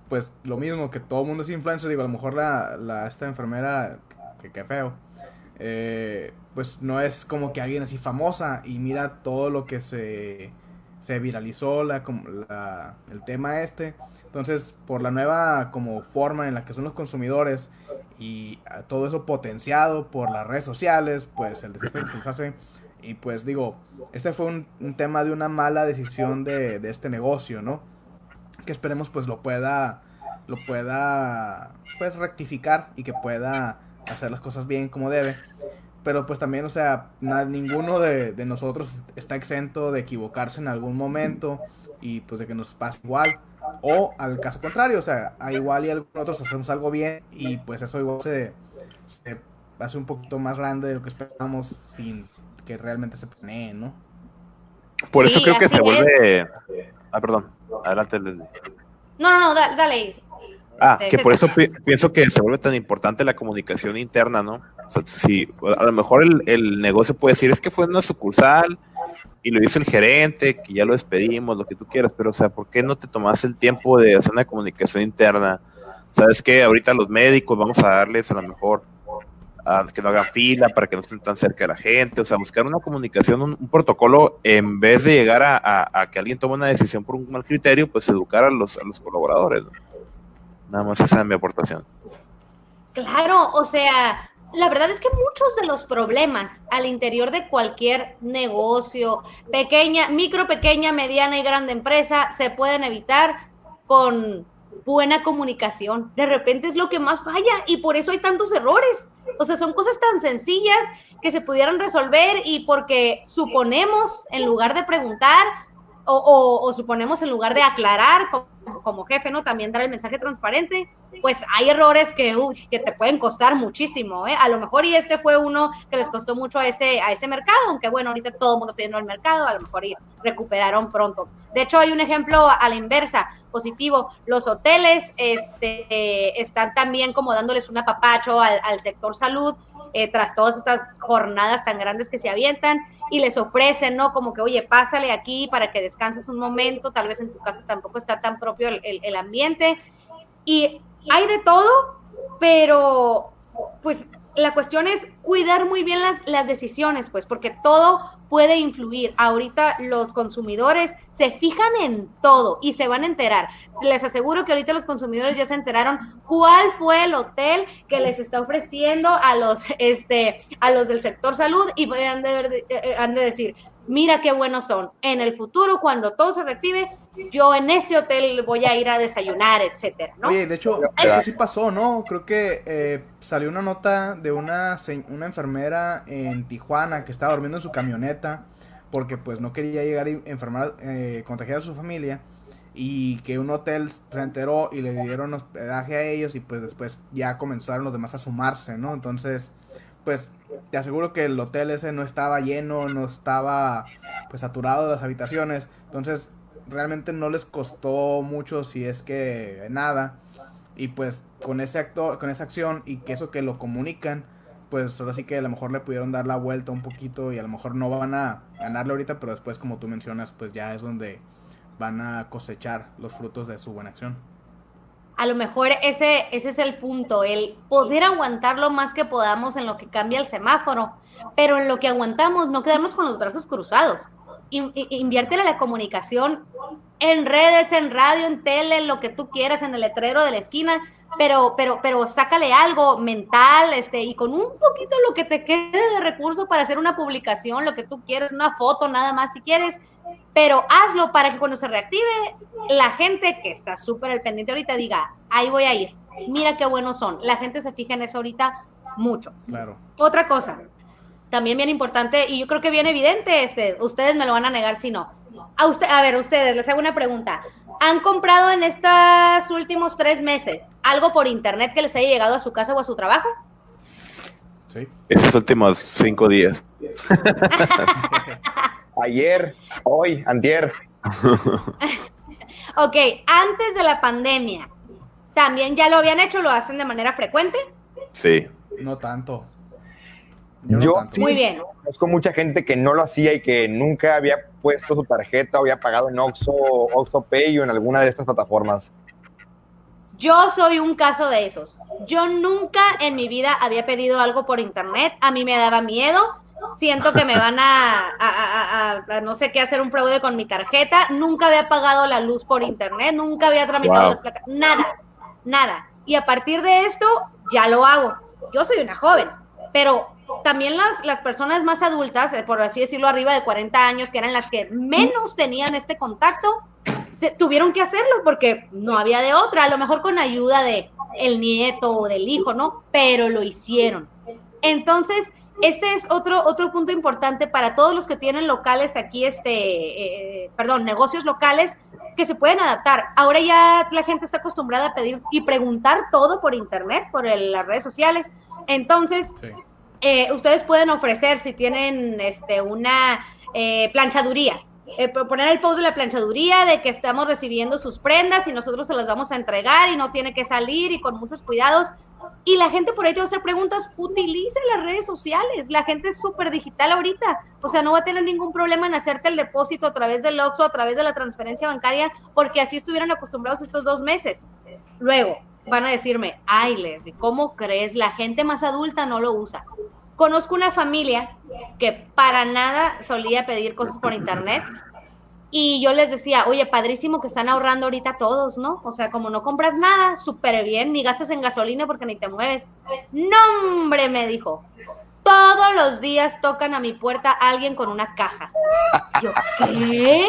pues lo mismo, que todo el mundo es influencer, digo, a lo mejor la, la esta enfermera, que, qué feo, eh, pues no es como que alguien así famosa y mira todo lo que se, se viralizó, la, la, el tema este. Entonces, por la nueva como forma en la que son los consumidores y todo eso potenciado por las redes sociales, pues el desastre que se les hace. Y pues digo, este fue un, tema de una mala decisión de, de, este negocio, ¿no? Que esperemos pues lo pueda, lo pueda pues rectificar y que pueda hacer las cosas bien como debe. Pero pues también, o sea, ninguno de, de nosotros está exento de equivocarse en algún momento y pues de que nos pase igual. O al caso contrario, o sea, igual y nosotros hacemos algo bien y pues eso igual se, hace un poquito más grande de lo que esperábamos sin que realmente se planee, ¿no? Por eso creo que se vuelve... Ah, perdón, adelante Leslie. No, no, no, dale. Ah, que por eso pienso que se vuelve tan importante la comunicación interna, ¿no? O sea, si a lo mejor el, el negocio puede decir, es que fue una sucursal, y lo hizo el gerente, que ya lo despedimos, lo que tú quieras, pero o sea, ¿por qué no te tomas el tiempo de hacer una comunicación interna? ¿Sabes qué? Ahorita los médicos vamos a darles a lo mejor a que no hagan fila para que no estén tan cerca de la gente, o sea, buscar una comunicación, un, protocolo, en vez de llegar a, que alguien tome una decisión por un mal criterio, pues educar a los, a los colaboradores. Nada más esa es mi aportación. Claro, o sea, la verdad es que muchos de los problemas al interior de cualquier negocio, pequeña, micro, pequeña, mediana y grande empresa, se pueden evitar con buena comunicación. De repente es lo que más falla y por eso hay tantos errores. O sea, son cosas tan sencillas que se pudieran resolver y porque suponemos, en lugar de preguntar, o, suponemos en lugar de aclarar como, jefe, ¿no? También dar el mensaje transparente, pues hay errores que, que te pueden costar muchísimo, ¿eh? A lo mejor y este fue uno que les costó mucho a ese, a ese mercado, aunque bueno, ahorita todo el mundo está yendo al mercado, a lo mejor y recuperaron pronto. De hecho, hay un ejemplo a la inversa, positivo. Los hoteles este, están también como dándoles un apapacho al, sector salud, eh, tras todas estas jornadas tan grandes que se avientan y les ofrecen, ¿no? Como que, oye, pásale aquí para que descanses un momento, tal vez en tu casa tampoco está tan propio el, el ambiente. Y hay de todo, pero pues la cuestión es cuidar muy bien las, las decisiones, pues, porque todo puede influir. Ahorita los consumidores se fijan en todo y se van a enterar. Les aseguro que ahorita los consumidores ya se enteraron cuál fue el hotel que les está ofreciendo a los, este, a los del sector salud y de, eh, han de decir, mira qué buenos son. En el futuro, cuando todo se reactive, yo en ese hotel voy a ir a desayunar, etcétera, ¿no? Oye, de hecho, eso sí pasó, ¿no? Creo que eh, salió una nota de una, una enfermera en Tijuana que estaba durmiendo en su camioneta porque pues no quería llegar a enfermar, eh, contagiar a su familia y que un hotel se enteró y le dieron hospedaje a ellos y pues después ya comenzaron los demás a sumarse, ¿no? Entonces, pues te aseguro que el hotel ese no estaba lleno, no estaba pues saturado las habitaciones, entonces realmente no les costó mucho si es que nada. Y pues con ese acto, con esa acción y que eso que lo comunican pues ahora sí que a lo mejor le pudieron dar la vuelta un poquito y a lo mejor no van a ganarle ahorita pero después como tú mencionas pues ya es donde van a cosechar los frutos de su buena acción a lo mejor ese, ese es el punto, el poder aguantar lo más que podamos en lo que cambia el semáforo, pero en lo que aguantamos no quedarnos con los brazos cruzados. inviértele la comunicación en redes, en radio, en tele, en lo que tú quieras, en el letrero de la esquina, pero, pero, pero sácale algo mental, este, y con un poquito lo que te quede de recurso para hacer una publicación, lo que tú quieres, una foto nada más si quieres, pero hazlo para que cuando se reactive, la gente que está súper al pendiente ahorita diga, ahí voy a ir, mira qué buenos son. La gente se fija en eso ahorita mucho. Claro. Otra cosa, también bien importante, y yo creo que bien evidente, este, ustedes me lo van a negar si no. A, usted, a ver, ustedes, les hago una pregunta. ¿Han comprado en estos últimos tres meses algo por internet que les haya llegado a su casa o a su trabajo? Sí. Esos últimos cinco días. Ayer, hoy, antier. ok, antes de la pandemia, ¿también ya lo habían hecho? ¿Lo hacen de manera frecuente? Sí. No tanto. Yo, Muy bien. Conozco mucha gente que no lo hacía y que nunca había puesto su tarjeta o había pagado en Oxxo, Oxxo Pay o en alguna de estas plataformas. Yo soy un caso de esos. Yo nunca en mi vida había pedido algo por internet. A mí me daba miedo. Siento que me van a, no sé qué hacer un fraude con mi tarjeta. Nunca había pagado la luz por internet. Nunca había tramitado las placas. Nada, nada. Y a partir de esto ya lo hago. Yo soy una joven, pero también las, las personas más adultas, eh, por así decirlo, arriba de 40 años, que eran las que menos tenían este contacto, se, tuvieron que hacerlo porque no había de otra, a lo mejor con ayuda de el nieto o del hijo, ¿no? Pero lo hicieron. Entonces, este es otro, otro punto importante para todos los que tienen locales aquí, este, eh, perdón, negocios locales que se pueden adaptar. Ahora ya la gente está acostumbrada a pedir y preguntar todo por internet, por las redes sociales. Entonces, eh, ustedes pueden ofrecer si tienen este, una eh, planchaduría. Eh, poner el post de la planchaduría de que estamos recibiendo sus prendas y nosotros se las vamos a entregar y no tiene que salir y con muchos cuidados. Y la gente por ahí te va a hacer preguntas, utilice las redes sociales. La gente es súper digital ahorita. O sea, no va a tener ningún problema en hacerte el depósito a través del Oxxo, a través de la transferencia bancaria, porque así estuvieran acostumbrados estos dos meses. Luego, van a decirme, ay Leslie, ¿cómo crees? La gente más adulta no lo usa. Conozco una familia que para nada solía pedir cosas por internet y yo les decía, oye, padrísimo que están ahorrando ahorita todos, ¿no? O sea, como no compras nada, súper bien, ni gastas en gasolina porque ni te mueves. No, hombre, me dijo, todos los días tocan a mi puerta alguien con una caja. Yo, ¿qué?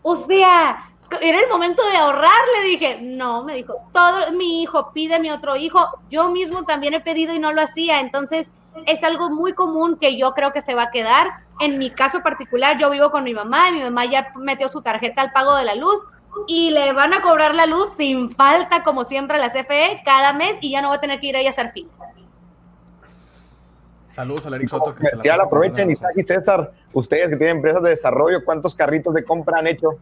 O sea, era el momento de ahorrar, le dije, no, me dijo, todo, mi hijo pide mi otro hijo, yo mismo también he pedido y no lo hacía, entonces es algo muy común que yo creo que se va a quedar. En mi caso particular, yo vivo con mi mamá y mi mamá ya metió su tarjeta al pago de la luz y le van a cobrar la luz sin falta, como siempre, a la CFE cada mes y ya no va a tener que ir ahí a hacer fin. Saludos a Eric Soto. Que se la aprovechen, Isaac y César, ustedes que tienen empresas de desarrollo, ¿cuántos carritos de compra han hecho?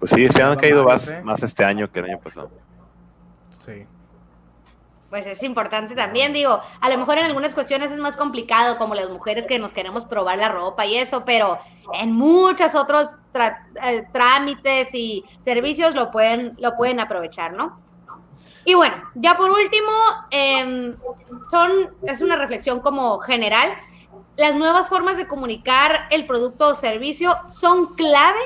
Pues sí, se han caído más, más este año que el año pasado. Sí pues es importante también, digo, a lo mejor en algunas cuestiones es más complicado, como las mujeres que nos queremos probar la ropa y eso, pero en muchos otros eh, trámites y servicios lo pueden, lo pueden aprovechar, ¿no? Y bueno, ya por último, em, son, es una reflexión como general, las nuevas formas de comunicar el producto o servicio son clave,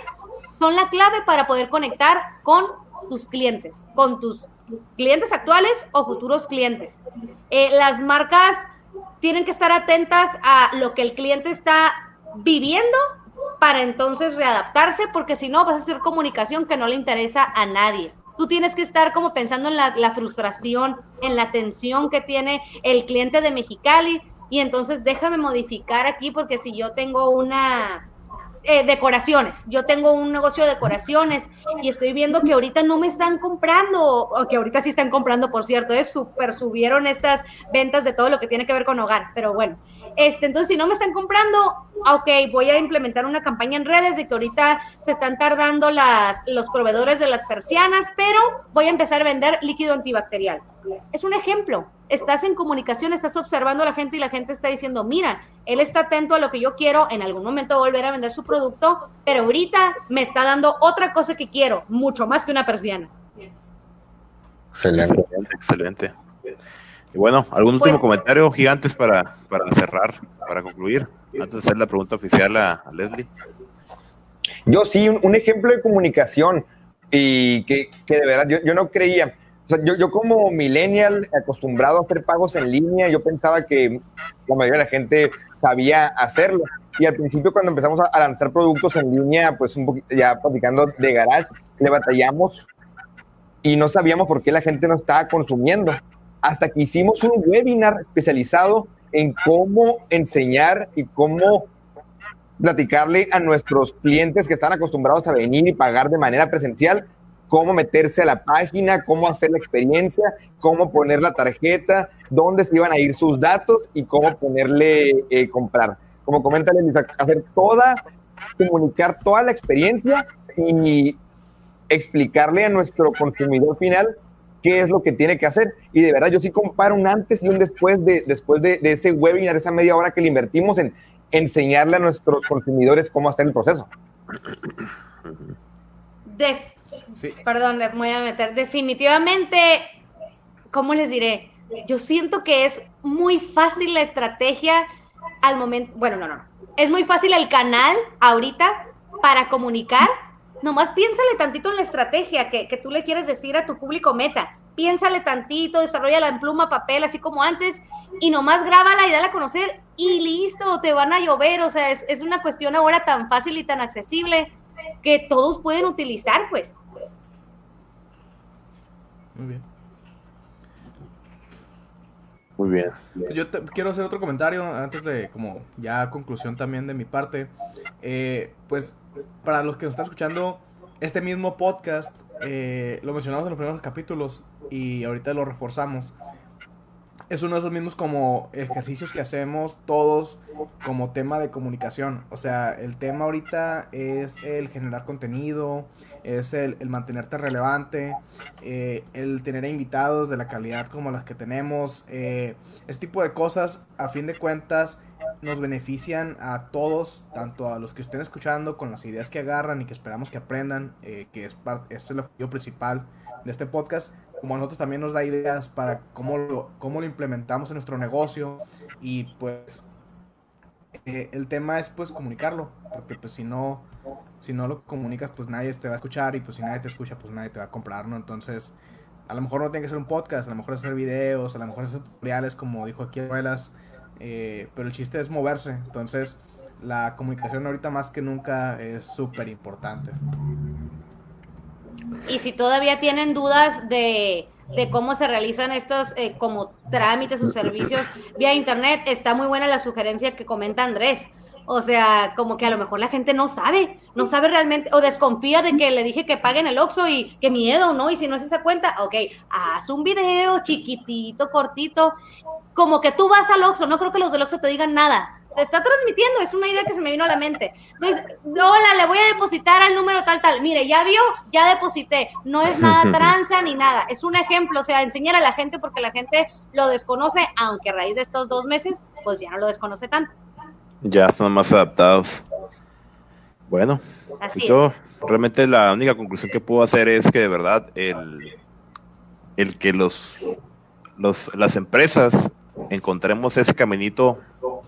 son la clave para poder conectar con tus clientes, con tus clientes actuales o futuros clientes. Eh, las marcas tienen que estar atentas a lo que el cliente está viviendo para entonces readaptarse, porque si no vas a hacer comunicación que no le interesa a nadie. Tú tienes que estar como pensando en la, la frustración, en la tensión que tiene el cliente de Mexicali. Y entonces déjame modificar aquí porque si yo tengo una, eh, decoraciones. Yo tengo un negocio de decoraciones y estoy viendo que ahorita no me están comprando, o que ahorita sí están comprando, por cierto, es súper subieron estas ventas de todo lo que tiene que ver con hogar, pero bueno. Este, entonces, si no me están comprando, ok, voy a implementar una campaña en redes de que ahorita se están tardando las, los proveedores de las persianas, pero voy a empezar a vender líquido antibacterial. Es un ejemplo. Estás en comunicación, estás observando a la gente y la gente está diciendo, mira, él está atento a lo que yo quiero, en algún momento volver a vender su producto, pero ahorita me está dando otra cosa que quiero, mucho más que una persiana. Excelente, excelente. Y bueno, ¿algún último pues- comentario, gigantes, para, para cerrar, para concluir? Antes de hacer la pregunta oficial a, Leslie. Yo sí, un, ejemplo de comunicación y que, que de verdad yo, yo, no creía. O sea, yo, yo como millennial acostumbrado a hacer pagos en línea, yo pensaba que la mayoría de la gente sabía hacerlo. Y al principio cuando empezamos a, lanzar productos en línea, pues un poquito ya platicando de garage, le batallamos y no sabíamos por qué la gente no estaba consumiendo hasta que hicimos un webinar especializado en cómo enseñar y cómo platicarle a nuestros clientes que están acostumbrados a venir y pagar de manera presencial, cómo meterse a la página, cómo hacer la experiencia, cómo poner la tarjeta, dónde se iban a ir sus datos y cómo ponerle eh, comprar. Como comenta hacer toda, comunicar toda la experiencia y explicarle a nuestro consumidor final qué es lo que tiene que hacer. Y de verdad, yo sí comparo un antes y un después de, después de, ese webinar, esa media hora que le invertimos en enseñarle a nuestros consumidores cómo hacer el proceso. Perdón, me voy a meter. Definitivamente, ¿cómo les diré? Yo siento que es muy fácil la estrategia al momento. Bueno, no, no. Es muy fácil el canal ahorita para comunicar nomás piénsale tantito en la estrategia que, tú le quieres decir a tu público meta. Piénsale tantito, desarrolla en pluma, papel, así como antes, y nomás grábala y dale a conocer y listo, te van a llover. O sea, es, es una cuestión ahora tan fácil y tan accesible que todos pueden utilizar, pues. Muy bien. Muy bien. Yo quiero hacer otro comentario antes de, como ya conclusión también de mi parte. Eh, pues para los que nos están escuchando, este mismo podcast eh, lo mencionamos en los primeros capítulos y ahorita lo reforzamos. Es uno de esos mismos como ejercicios que hacemos todos como tema de comunicación. O sea, el tema ahorita es el generar contenido, es el, mantenerte relevante, eh, el tener invitados de la calidad como las que tenemos. Eh, este tipo de cosas, a fin de cuentas, nos benefician a todos, tanto a los que estén escuchando con las ideas que agarran y que esperamos que aprendan, eh, que es parte, este es el objetivo principal de este podcast, como a nosotros también nos da ideas para cómo lo, cómo lo implementamos en nuestro negocio y pues eh, el tema es pues comunicarlo, porque pues si no, si no lo comunicas pues nadie te va a escuchar y pues si nadie te escucha pues nadie te va a comprar, ¿no? Entonces a lo mejor no tiene que ser un podcast, a lo mejor es hacer videos, a lo mejor es hacer tutoriales como dijo aquí Abuelas, eh, pero el chiste es moverse. Entonces, la comunicación ahorita más que nunca es súper importante. Y si todavía tienen dudas de, de cómo se realizan estos eh, como trámites o servicios vía internet, está muy buena la sugerencia que comenta Andrés. O sea, como que a lo mejor la gente no sabe, no sabe realmente, o desconfía de que le dije que paguen el Oxxo y qué miedo, ¿no? Y si no es esa cuenta, ok, haz un video chiquitito, cortito, como que tú vas al Oxxo, no creo que los del Oxxo te digan nada, te está transmitiendo, es una idea que se me vino a la mente. Entonces, hola, le voy a depositar al número tal, tal. Mire, ya vio, ya deposité. No es nada tranza ni nada. Es un ejemplo, o sea, enseñar a la gente porque la gente lo desconoce, aunque a raíz de estos dos meses, pues ya no lo desconoce tanto. Ya están más adaptados. Bueno, Así yo realmente la única conclusión que puedo hacer es que de verdad el, el que los, los las empresas encontremos ese caminito,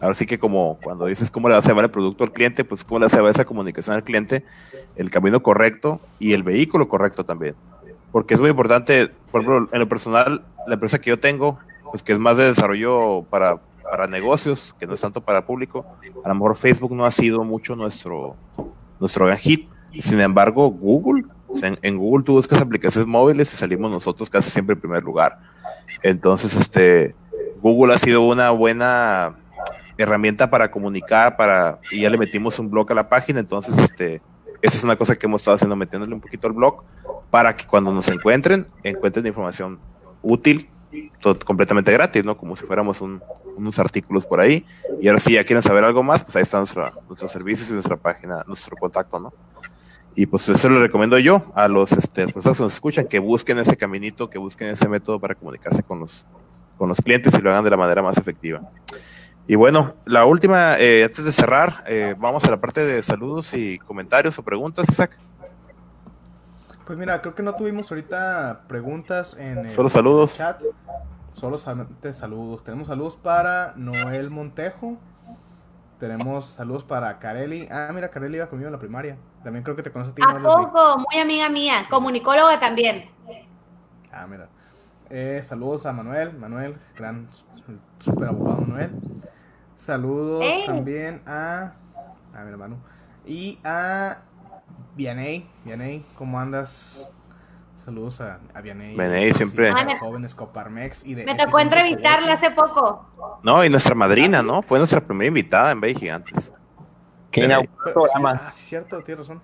ahora sí que como cuando dices cómo le vas a llevar el producto al cliente, pues cómo le vas a llevar esa comunicación al cliente, el camino correcto y el vehículo correcto también. Porque es muy importante, por ejemplo, en lo personal, la empresa que yo tengo, pues que es más de desarrollo para, para negocios, que no es tanto para público, a lo mejor Facebook no ha sido mucho nuestro, nuestro gran hit. Sin embargo, Google, en Google tú buscas aplicaciones móviles y salimos nosotros casi siempre en primer lugar. Entonces, este, Google ha sido una buena herramienta para comunicar, para, y ya le metimos un blog a la página, entonces, este, esa es una cosa que hemos estado haciendo, metiéndole un poquito al blog, para que cuando nos encuentren, encuentren información útil, completamente gratis, ¿no? Como si fuéramos un- unos artículos por ahí. Y ahora si ya quieren saber algo más, pues ahí están nuestros servicios y nuestra página, nuestro contacto, ¿no? Y pues eso lo recomiendo yo a los este, personas que nos escuchan, que busquen ese caminito, que busquen ese método para comunicarse con los, con los clientes y lo hagan de la manera más efectiva. Y bueno, la última, eh, antes de cerrar, eh, vamos a la parte de saludos y comentarios o preguntas, Isaac. Pues mira, creo que no tuvimos ahorita preguntas en el Solo saludos. chat. Solo saludos. Tenemos saludos para Noel Montejo. Tenemos saludos para Careli. Ah, mira, Careli iba conmigo en la primaria. También creo que te conoce a ti, ¿A ¿no, Leslie? poco? Muy amiga mía, comunicóloga también. Ah, mira. Eh, saludos a Manuel. Manuel, gran, super abogado Manuel. Saludos ¡Ey! también a. A mi hermano. Y a Vianey. Vianey, ¿cómo andas? Saludos a, a Vianey. Vianey, siempre. Ay, me- jóvenes Coparmex y de Me tocó entrevistarla hace poco. No, y nuestra madrina, ¿no? Fue nuestra primera invitada en Bay Gigantes. Inauguró Pero sí, ah, sí, cierto, tienes razón.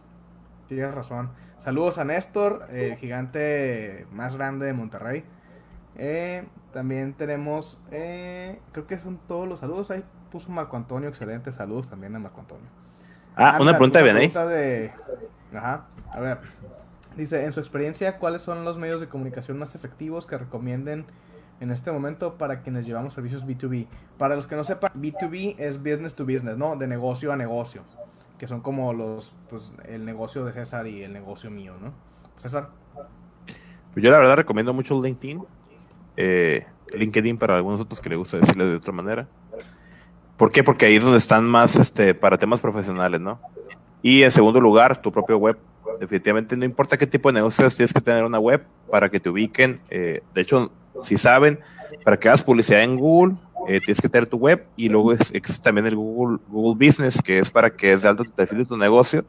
Tienes razón. Saludos a Néstor, el gigante más grande de Monterrey. Eh, también tenemos, eh, creo que son todos los saludos. Ahí puso Marco Antonio, excelente. Saludos también a Marco Antonio. Ah, una pregunta de una Benay. Ajá, a ver. Dice, en su experiencia, ¿cuáles son los medios de comunicación más efectivos que recomienden en este momento para quienes llevamos servicios B2B? Para los que no sepan, B2B es business to business, ¿no? De negocio a negocio. Que son como los, pues, el negocio de César y el negocio mío, ¿no? César. Pues yo la verdad recomiendo mucho LinkedIn. eh, LinkedIn para algunos otros que les gusta decirle de otra manera. ¿Por qué? Porque ahí es donde están más este, para temas profesionales, ¿no? Y en segundo lugar, tu propio web. Definitivamente no importa qué tipo de negocios tienes que tener una web para que te ubiquen. eh, de hecho, si saben, para que hagas publicidad en Google, eh, tienes que tener tu web y luego es- existe también el Google, Google Business, que es para que es de alto tu perfil de tu negocio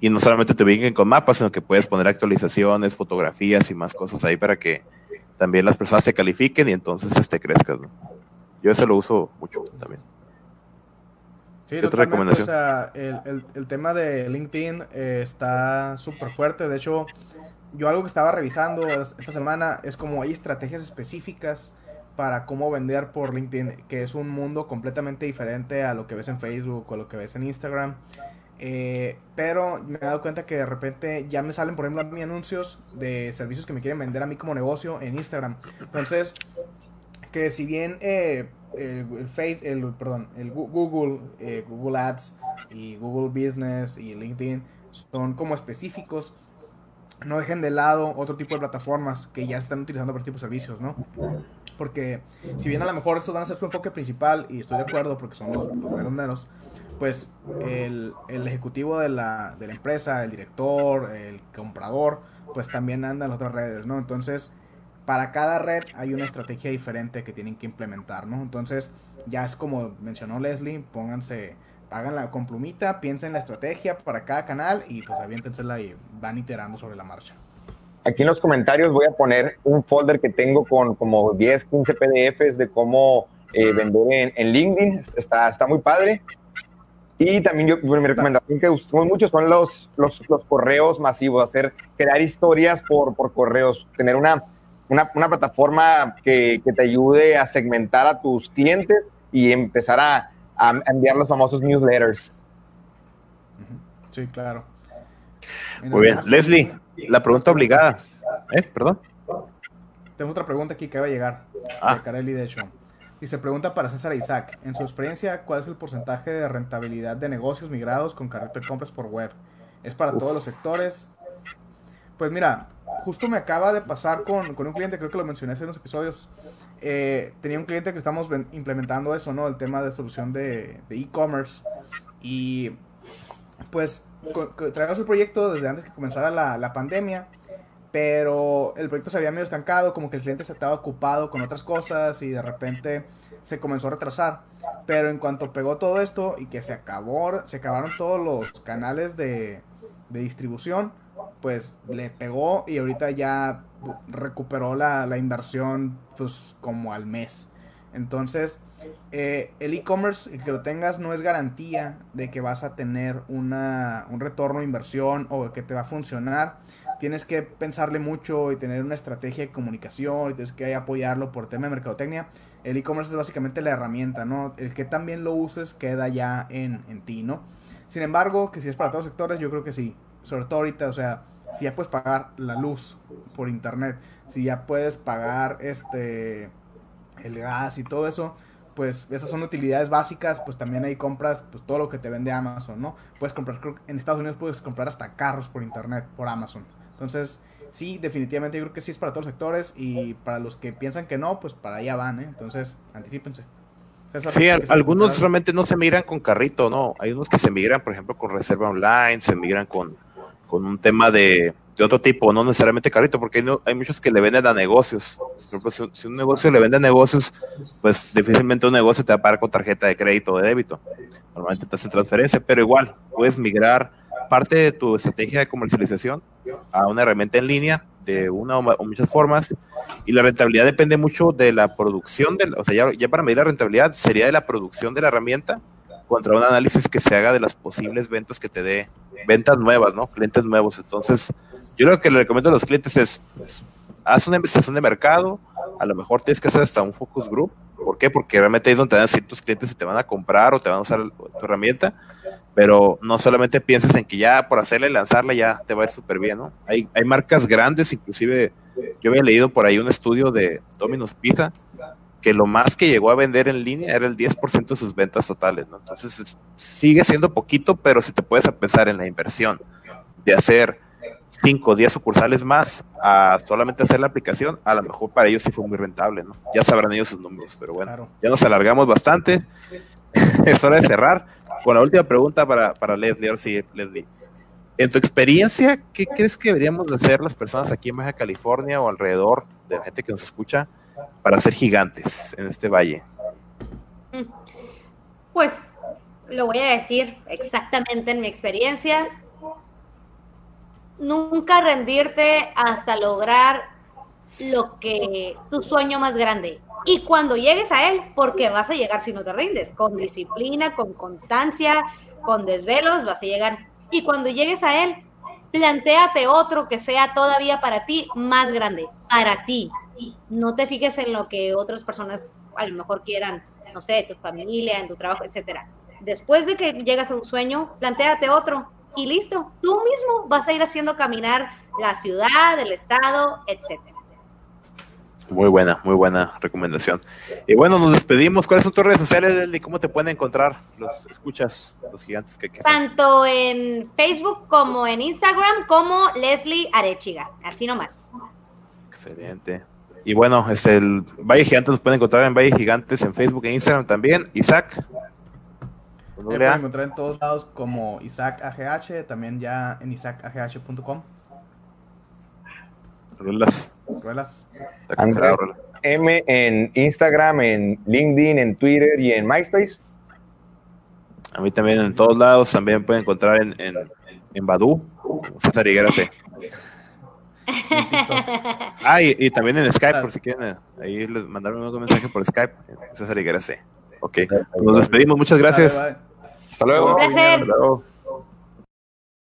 y no solamente te ubiquen con mapas, sino que puedes poner actualizaciones, fotografías y más cosas ahí para que también las personas te califiquen y entonces este crezcas. ¿no? Yo ese lo uso mucho también. Sí, ¿Qué otra recomendación? O sea, el, el- el tema de LinkedIn eh, está súper fuerte. De hecho, yo algo que estaba revisando es- esta semana es como hay estrategias específicas para cómo vender por LinkedIn, que es un mundo completamente diferente a lo que ves en Facebook o a lo que ves en Instagram. Eh, pero me he dado cuenta que de repente ya me salen, por ejemplo, a mí anuncios de servicios que me quieren vender a mí como negocio en Instagram. Entonces, que si bien eh, el, el el, perdón, el Google, eh, Google Ads y Google Business y LinkedIn son como específicos, no dejen de lado otro tipo de plataformas que ya se están utilizando para este tipo de servicios, ¿no? Porque si bien a lo mejor estos van a ser su enfoque principal, y estoy de acuerdo porque son los, los pues el, el ejecutivo de la, de la empresa, el director, el comprador, pues también anda en las otras redes, ¿no? Entonces, para cada red hay una estrategia diferente que tienen que implementar, ¿no? Entonces, ya es como mencionó Leslie, pónganse, háganla con plumita, piensen en la estrategia para cada canal y pues aviéntensela y van iterando sobre la marcha. aquí en los comentarios voy a poner un folder que tengo con como 10, 15 PDFs de cómo eh, vender en, LinkedIn. Está, está muy padre. Y también yo, mi recomendación que usamos mucho son los, los, los, correos masivos, hacer, crear historias por, por correos, tener una, una, una plataforma que, que, te ayude a segmentar a tus clientes y empezar a, a enviar los famosos newsletters. Sí, claro. Muy bien. Leslie, la pregunta obligada. ¿Eh? Perdón. Tengo otra pregunta aquí que va a llegar. Ah. De Carelli, de hecho. Y se pregunta para César Isaac. En su experiencia, ¿cuál es el porcentaje de rentabilidad de negocios migrados con carrito de compras por web? ¿Es para todos los sectores? Pues mira, justo me acaba de pasar con, con un cliente, creo que lo mencioné hace unos episodios. Eh, tenía un cliente que estamos implementando eso, ¿no? El tema de solución de e-commerce. y pues traemos el proyecto desde antes que comenzara la, la, pandemia, pero el proyecto se había medio estancado, como que el cliente se estaba ocupado con otras cosas y de repente se comenzó a retrasar. Pero en cuanto pegó todo esto y que se acabó, se acabaron todos los canales de, de distribución, pues le pegó y ahorita ya recuperó la, la inversión pues como al mes. Entonces, eh, el e-commerce, que lo tengas, no es garantía de que vas a tener una, un retorno de inversión o que te va a funcionar. Tienes que pensarle mucho y tener una estrategia de comunicación y tienes que apoyarlo por tema de mercadotecnia. El e-commerce es básicamente la herramienta, ¿no? El que también lo uses queda ya en, en ti, ¿no? Sin embargo, que si es para todos los sectores, yo creo que sí. Sobre todo ahorita, o sea, si ya puedes pagar la luz por internet, si ya puedes pagar este el gas y todo eso, pues esas son utilidades básicas, pues también ahí compras pues todo lo que te vende Amazon, ¿no? Puedes comprar, creo que en Estados Unidos puedes comprar hasta carros por internet, por Amazon. Entonces, sí, definitivamente yo creo que sí es para todos los sectores y para los que piensan que no, pues para allá van, ¿eh? Entonces, anticípense. sí, algunos realmente no se migran con carrito, ¿no? Hay unos que se migran, por ejemplo, con reserva online, se migran con, con un tema de, de otro tipo, no necesariamente carrito, porque hay, hay muchos que le venden a negocios. Por ejemplo, si, un negocio le vende a negocios, pues difícilmente un negocio te va a pagar con tarjeta de crédito o de débito. Normalmente te hace transferencia, pero igual puedes migrar parte de tu estrategia de comercialización a una herramienta en línea de una o muchas formas y la rentabilidad depende mucho de la producción, de, o sea, ya, ya para medir la rentabilidad sería de la producción de la herramienta contra un análisis que se haga de las posibles ventas que te dé, ventas nuevas, ¿no? Clientes nuevos. Entonces, yo lo que le recomiendo a los clientes es, haz una investigación de mercado, a lo mejor tienes que hacer hasta un focus group. ¿Por qué? Porque realmente ahí es donde te tus clientes si te van a comprar o te van a usar tu herramienta, pero no solamente pienses en que ya por hacerle lanzarla ya te va a ir súper bien, ¿no? Hay, hay marcas grandes, inclusive yo había leído por ahí un estudio de Domino's Pizza, que lo más que llegó a vender en línea era el 10% de sus ventas totales, ¿no? Entonces sigue siendo poquito, pero si te puedes pensar en la inversión de hacer 5 o 10 sucursales más a solamente hacer la aplicación, a lo mejor para ellos sí fue muy rentable, ¿no? Ya sabrán ellos sus números, pero bueno, ya nos alargamos bastante. es hora de cerrar con la última pregunta para, para Leslie. Ahora sí, Leslie. En tu experiencia, ¿qué crees que deberíamos hacer las personas aquí en Baja California o alrededor de la gente que nos escucha para ser gigantes en este valle? Mm. Pues lo voy a decir exactamente en mi experiencia. Nunca rendirte hasta lograr lo que tu sueño más grande. Y cuando llegues a él, porque vas a llegar si no te rindes, con disciplina, con constancia, con desvelos, vas a llegar. Y cuando llegues a él, plantéate otro que sea todavía para ti más grande, para ti, no te fijes en lo que otras personas a lo mejor quieran, no sé, tu familia, en tu trabajo, etcétera. Después de que llegas a un sueño, planteate otro y listo. Tú mismo vas a ir haciendo caminar la ciudad, el estado, etcétera. Muy buena, muy buena recomendación. Y bueno, nos despedimos. ¿Cuáles son tus redes sociales, y ¿Cómo te pueden encontrar los escuchas, los gigantes que, que Tanto en Facebook como en Instagram, como Leslie Arechiga. Así nomás. Excelente. Y bueno, es el Valle Gigantes los pueden encontrar en Valle Gigantes en Facebook e Instagram también. Isaac. Me pueden encontrar en todos lados como Isaac AGH, también ya en isaacagh.com. Ruelas. Ruelas. M en Instagram, en LinkedIn, en Twitter y en MySpace. A mí también en todos lados, también pueden encontrar en, en, en Badu, César Higuera C. Ah, y, y también en Skype, por si quieren. eh, Ahí les mandaron un mensaje por Skype. César Higuera C. Ok. Nos despedimos. Muchas gracias. Bye, bye. Hasta luego. Un placer. Hasta luego.